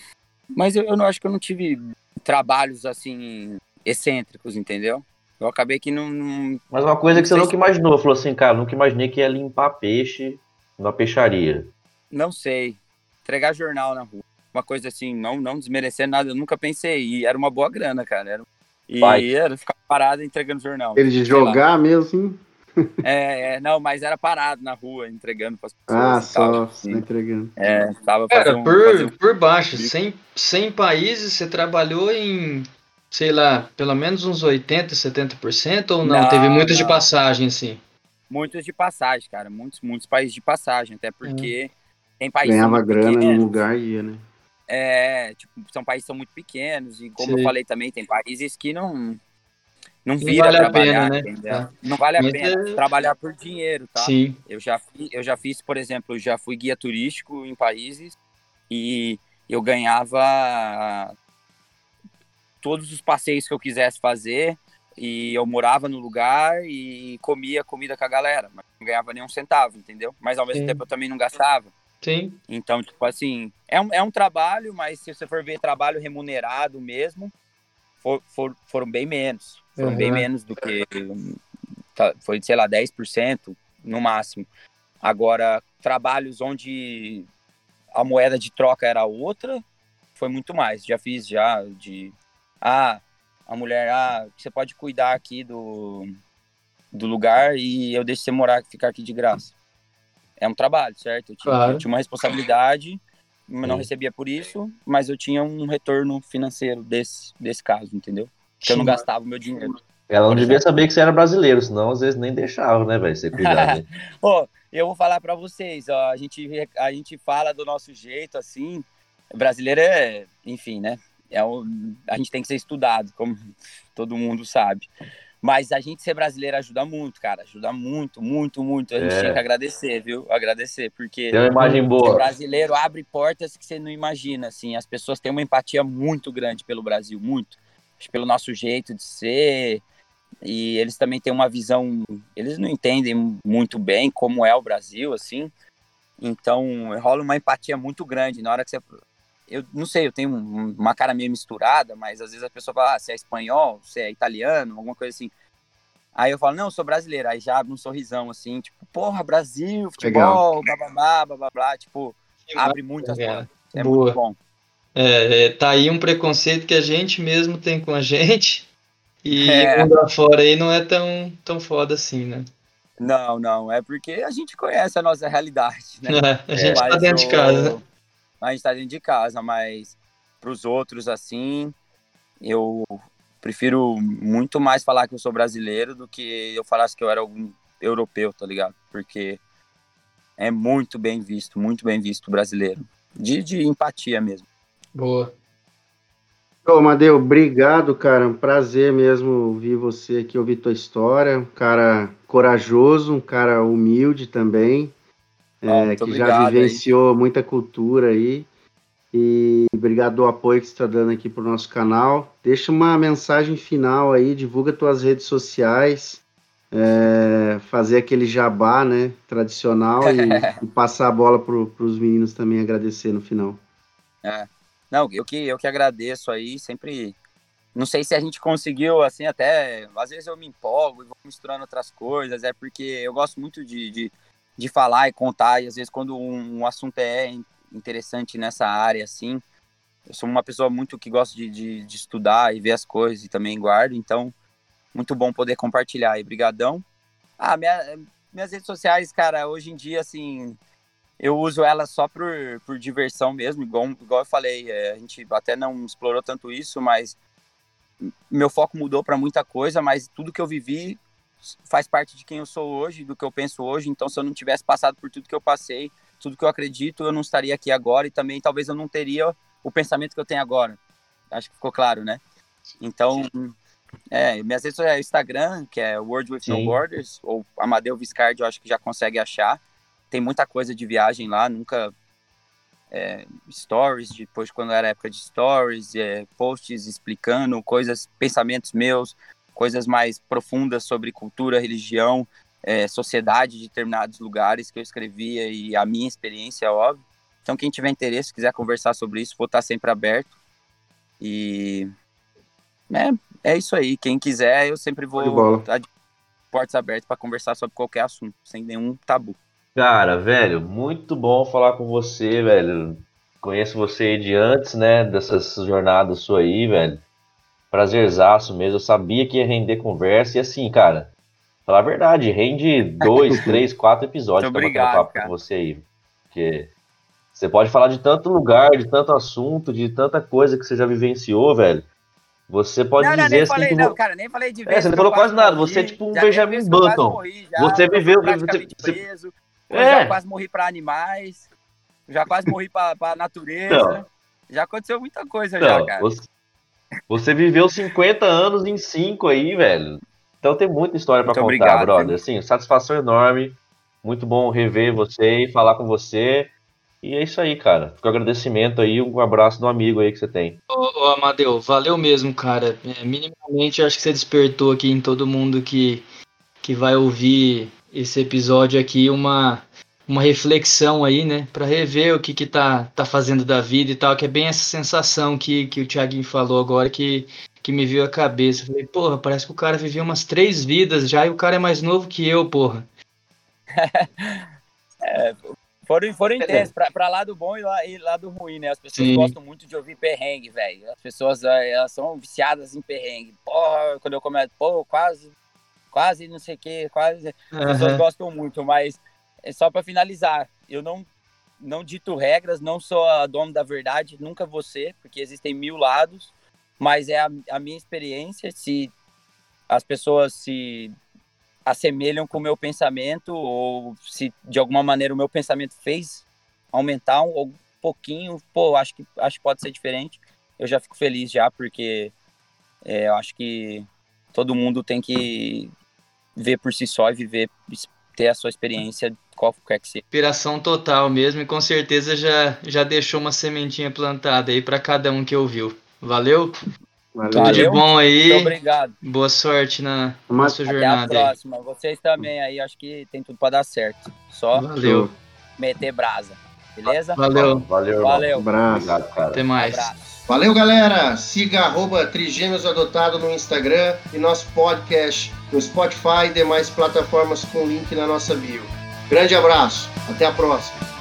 mas eu, eu não acho que eu não tive trabalhos assim excêntricos, entendeu? Eu acabei que não. não mas uma coisa que você nunca imaginou, falou assim, cara, nunca imaginei que ia limpar peixe na peixaria? Não sei. Entregar jornal na rua. Uma coisa assim, não, não desmerecer nada, eu nunca pensei. E era uma boa grana, cara. Era... E Vai. era ficar parado entregando jornal. Ele de jogar lá. mesmo, assim? É, é, não, mas era parado na rua, entregando para as pessoas. Ah, só, tal, assim. entregando. É, tava Cara, fazendo, por, fazendo... por baixo, 100, 100 países, você trabalhou em, sei lá, pelo menos uns 80, 70% ou não? não Teve muitas de passagem, assim? Muitos de passagem, cara. Muitos, muitos países de passagem, até porque uhum. tem países. Ganhava grana no lugar e ia, né? É, tipo, são países que são muito pequenos, e como Sim. eu falei também, tem países que não. Não vira vale trabalhar, a pena, né? É. Não vale a Mas pena é... trabalhar por dinheiro, tá? Sim. Eu já, eu já fiz, por exemplo, já fui guia turístico em países e eu ganhava todos os passeios que eu quisesse fazer e eu morava no lugar e comia comida com a galera, mas não ganhava nenhum centavo, entendeu? Mas ao mesmo Sim. tempo eu também não gastava. Sim. Então, tipo assim, é um, é um trabalho, mas se você for ver trabalho remunerado mesmo, for, for, foram bem menos. Foram uhum. bem menos do que. Tá, foi, sei lá, 10% no máximo. Agora, trabalhos onde a moeda de troca era outra, foi muito mais. Já fiz já de. Ah, a mulher, ah, você pode cuidar aqui do, do lugar e eu deixo você morar, ficar aqui de graça. É um trabalho, certo? Eu tinha, claro. eu tinha uma responsabilidade, não recebia por isso, mas eu tinha um retorno financeiro desse, desse caso, entendeu? Que eu não gastava o meu dinheiro. Ela não devia saber que você era brasileiro, senão às vezes nem deixava, né, velho? Você cuidar. Né? eu vou falar para vocês, ó, a gente, a gente fala do nosso jeito, assim, brasileiro é, enfim, né? é a gente tem que ser estudado, como todo mundo sabe. Mas a gente ser brasileiro ajuda muito, cara. Ajuda muito, muito, muito. A gente é. tem que agradecer, viu? Agradecer, porque tem uma imagem boa. o brasileiro abre portas que você não imagina, assim. As pessoas têm uma empatia muito grande pelo Brasil, muito. Pelo nosso jeito de ser. E eles também têm uma visão. Eles não entendem muito bem como é o Brasil, assim. Então rola uma empatia muito grande na hora que você eu não sei, eu tenho uma cara meio misturada, mas às vezes a pessoa fala, ah, você é espanhol, você é italiano, alguma coisa assim. Aí eu falo, não, eu sou brasileiro. Aí já abre um sorrisão assim, tipo, porra, Brasil, futebol, blá, blá, blá, blá, tipo, abre muitas é, portas. É Boa. muito bom. É, é, tá aí um preconceito que a gente mesmo tem com a gente. E é. mundo afora aí não é tão, tão foda assim, né? Não, não, é porque a gente conhece a nossa realidade, né? É, a gente tá dentro de casa a gente tá dentro de casa, mas para os outros, assim, eu prefiro muito mais falar que eu sou brasileiro do que eu falasse que eu era algum europeu, tá ligado? Porque é muito bem visto, muito bem visto brasileiro. De, de empatia mesmo. Boa. Ô, Madeu, obrigado, cara. Um prazer mesmo ouvir você aqui, ouvir tua história. Um cara corajoso, um cara humilde também, é, que já vivenciou aí. muita cultura aí. E obrigado do apoio que você está dando aqui para o nosso canal. Deixa uma mensagem final aí, divulga tuas redes sociais, é, fazer aquele jabá, né, tradicional e, e passar a bola para os meninos também agradecer no final. É. Não, eu que, eu que agradeço aí, sempre. Não sei se a gente conseguiu, assim, até. Às vezes eu me empolgo e vou misturando outras coisas, é porque eu gosto muito de, de, de falar e contar, e às vezes quando um, um assunto é interessante nessa área, assim. Eu sou uma pessoa muito que gosta de, de, de, estudar e ver as coisas e também guardo, então muito bom poder compartilhar aí, brigadão. Ah, minha, minhas redes sociais, cara, hoje em dia, assim, eu uso elas só por, por diversão mesmo, igual, igual eu falei, é, a gente até não explorou tanto isso, mas meu foco mudou para muita coisa, mas tudo que eu vivi faz parte de quem eu sou hoje, do que eu penso hoje, então se eu não tivesse passado por tudo que eu passei, tudo que eu acredito, eu não estaria aqui agora e também talvez eu não teria o pensamento que eu tenho agora. Acho que ficou claro, né? Então, é, minhas redes sociais é Instagram, que é World with Sim. No Borders, ou Amadeu Viscardi, eu acho que já consegue achar. Tem muita coisa de viagem lá, nunca é, stories, depois quando era época de stories, é, posts explicando coisas, pensamentos meus, coisas mais profundas sobre cultura, religião, é, sociedade de determinados lugares que eu escrevia e a minha experiência, óbvio. Então, quem tiver interesse, quiser conversar sobre isso, vou estar sempre aberto. E é, é isso aí. Quem quiser, eu sempre vou estar de portas abertas para conversar sobre qualquer assunto, sem nenhum tabu. Cara, velho, muito bom falar com você, velho. Conheço você de antes, né, dessas jornadas sua aí, velho. Prazerzaço mesmo. Eu sabia que ia render conversa e assim, cara, Falar a verdade, rende dois, três, quatro episódios pra bater papo cara. com você aí. Porque você pode falar de tanto lugar, de tanto assunto, de tanta coisa que você já vivenciou, velho. Você pode não, não, dizer nem assim. Falei, que... Não, cara, nem falei de vez. É, você não falou quase nada. Você é tipo um Benjamin Button. você viveu. Você... Preso, é. Já quase morri para animais. Já quase morri para a natureza. Então, já aconteceu muita coisa então, já, cara. Você, você viveu 50 anos em 5 aí, velho. Então tem muita história para contar, obrigado, brother. Assim, satisfação enorme. Muito bom rever você e falar com você. E é isso aí, cara. Fica o agradecimento aí, um abraço do amigo aí que você tem. Ô, ô Amadeu, valeu mesmo, cara. É, minimamente acho que você despertou aqui em todo mundo que, que vai ouvir esse episódio aqui uma, uma reflexão aí, né? Pra rever o que que tá, tá fazendo da vida e tal, que é bem essa sensação que, que o Thiaguinho falou agora, que que me veio à cabeça. Eu falei, porra, parece que o cara viveu umas três vidas já e o cara é mais novo que eu, porra. é, foram, foram intensos, pra, pra lado bom e, lá, e lado ruim, né? As pessoas Sim. gostam muito de ouvir perrengue, velho. As pessoas é, elas são viciadas em perrengue. Porra, quando eu começo, pô, quase, quase não sei o que, quase. As pessoas gostam muito, mas é só para finalizar. Eu não não dito regras, não sou a dono da verdade, nunca você, porque existem mil lados mas é a, a minha experiência. Se as pessoas se assemelham com o meu pensamento ou se de alguma maneira o meu pensamento fez aumentar um, um pouquinho, pô, acho que acho que pode ser diferente. Eu já fico feliz já porque é, eu acho que todo mundo tem que ver por si só e viver ter a sua experiência qualquer que seja. Inspiração total mesmo e com certeza já já deixou uma sementinha plantada aí para cada um que ouviu. Valeu. Valeu. Tudo de bom aí. Muito obrigado. Boa sorte na, na sua jornada. Até a próxima. Aí. Vocês também aí, acho que tem tudo para dar certo. Só Valeu. meter brasa. Beleza? Valeu. Valeu. Valeu. Um abraço. Obrigado, cara. Até mais. Um Valeu, galera. Siga arroba Trigêmeos Adotado no Instagram e nosso podcast no Spotify e demais plataformas com link na nossa bio. Grande abraço. Até a próxima.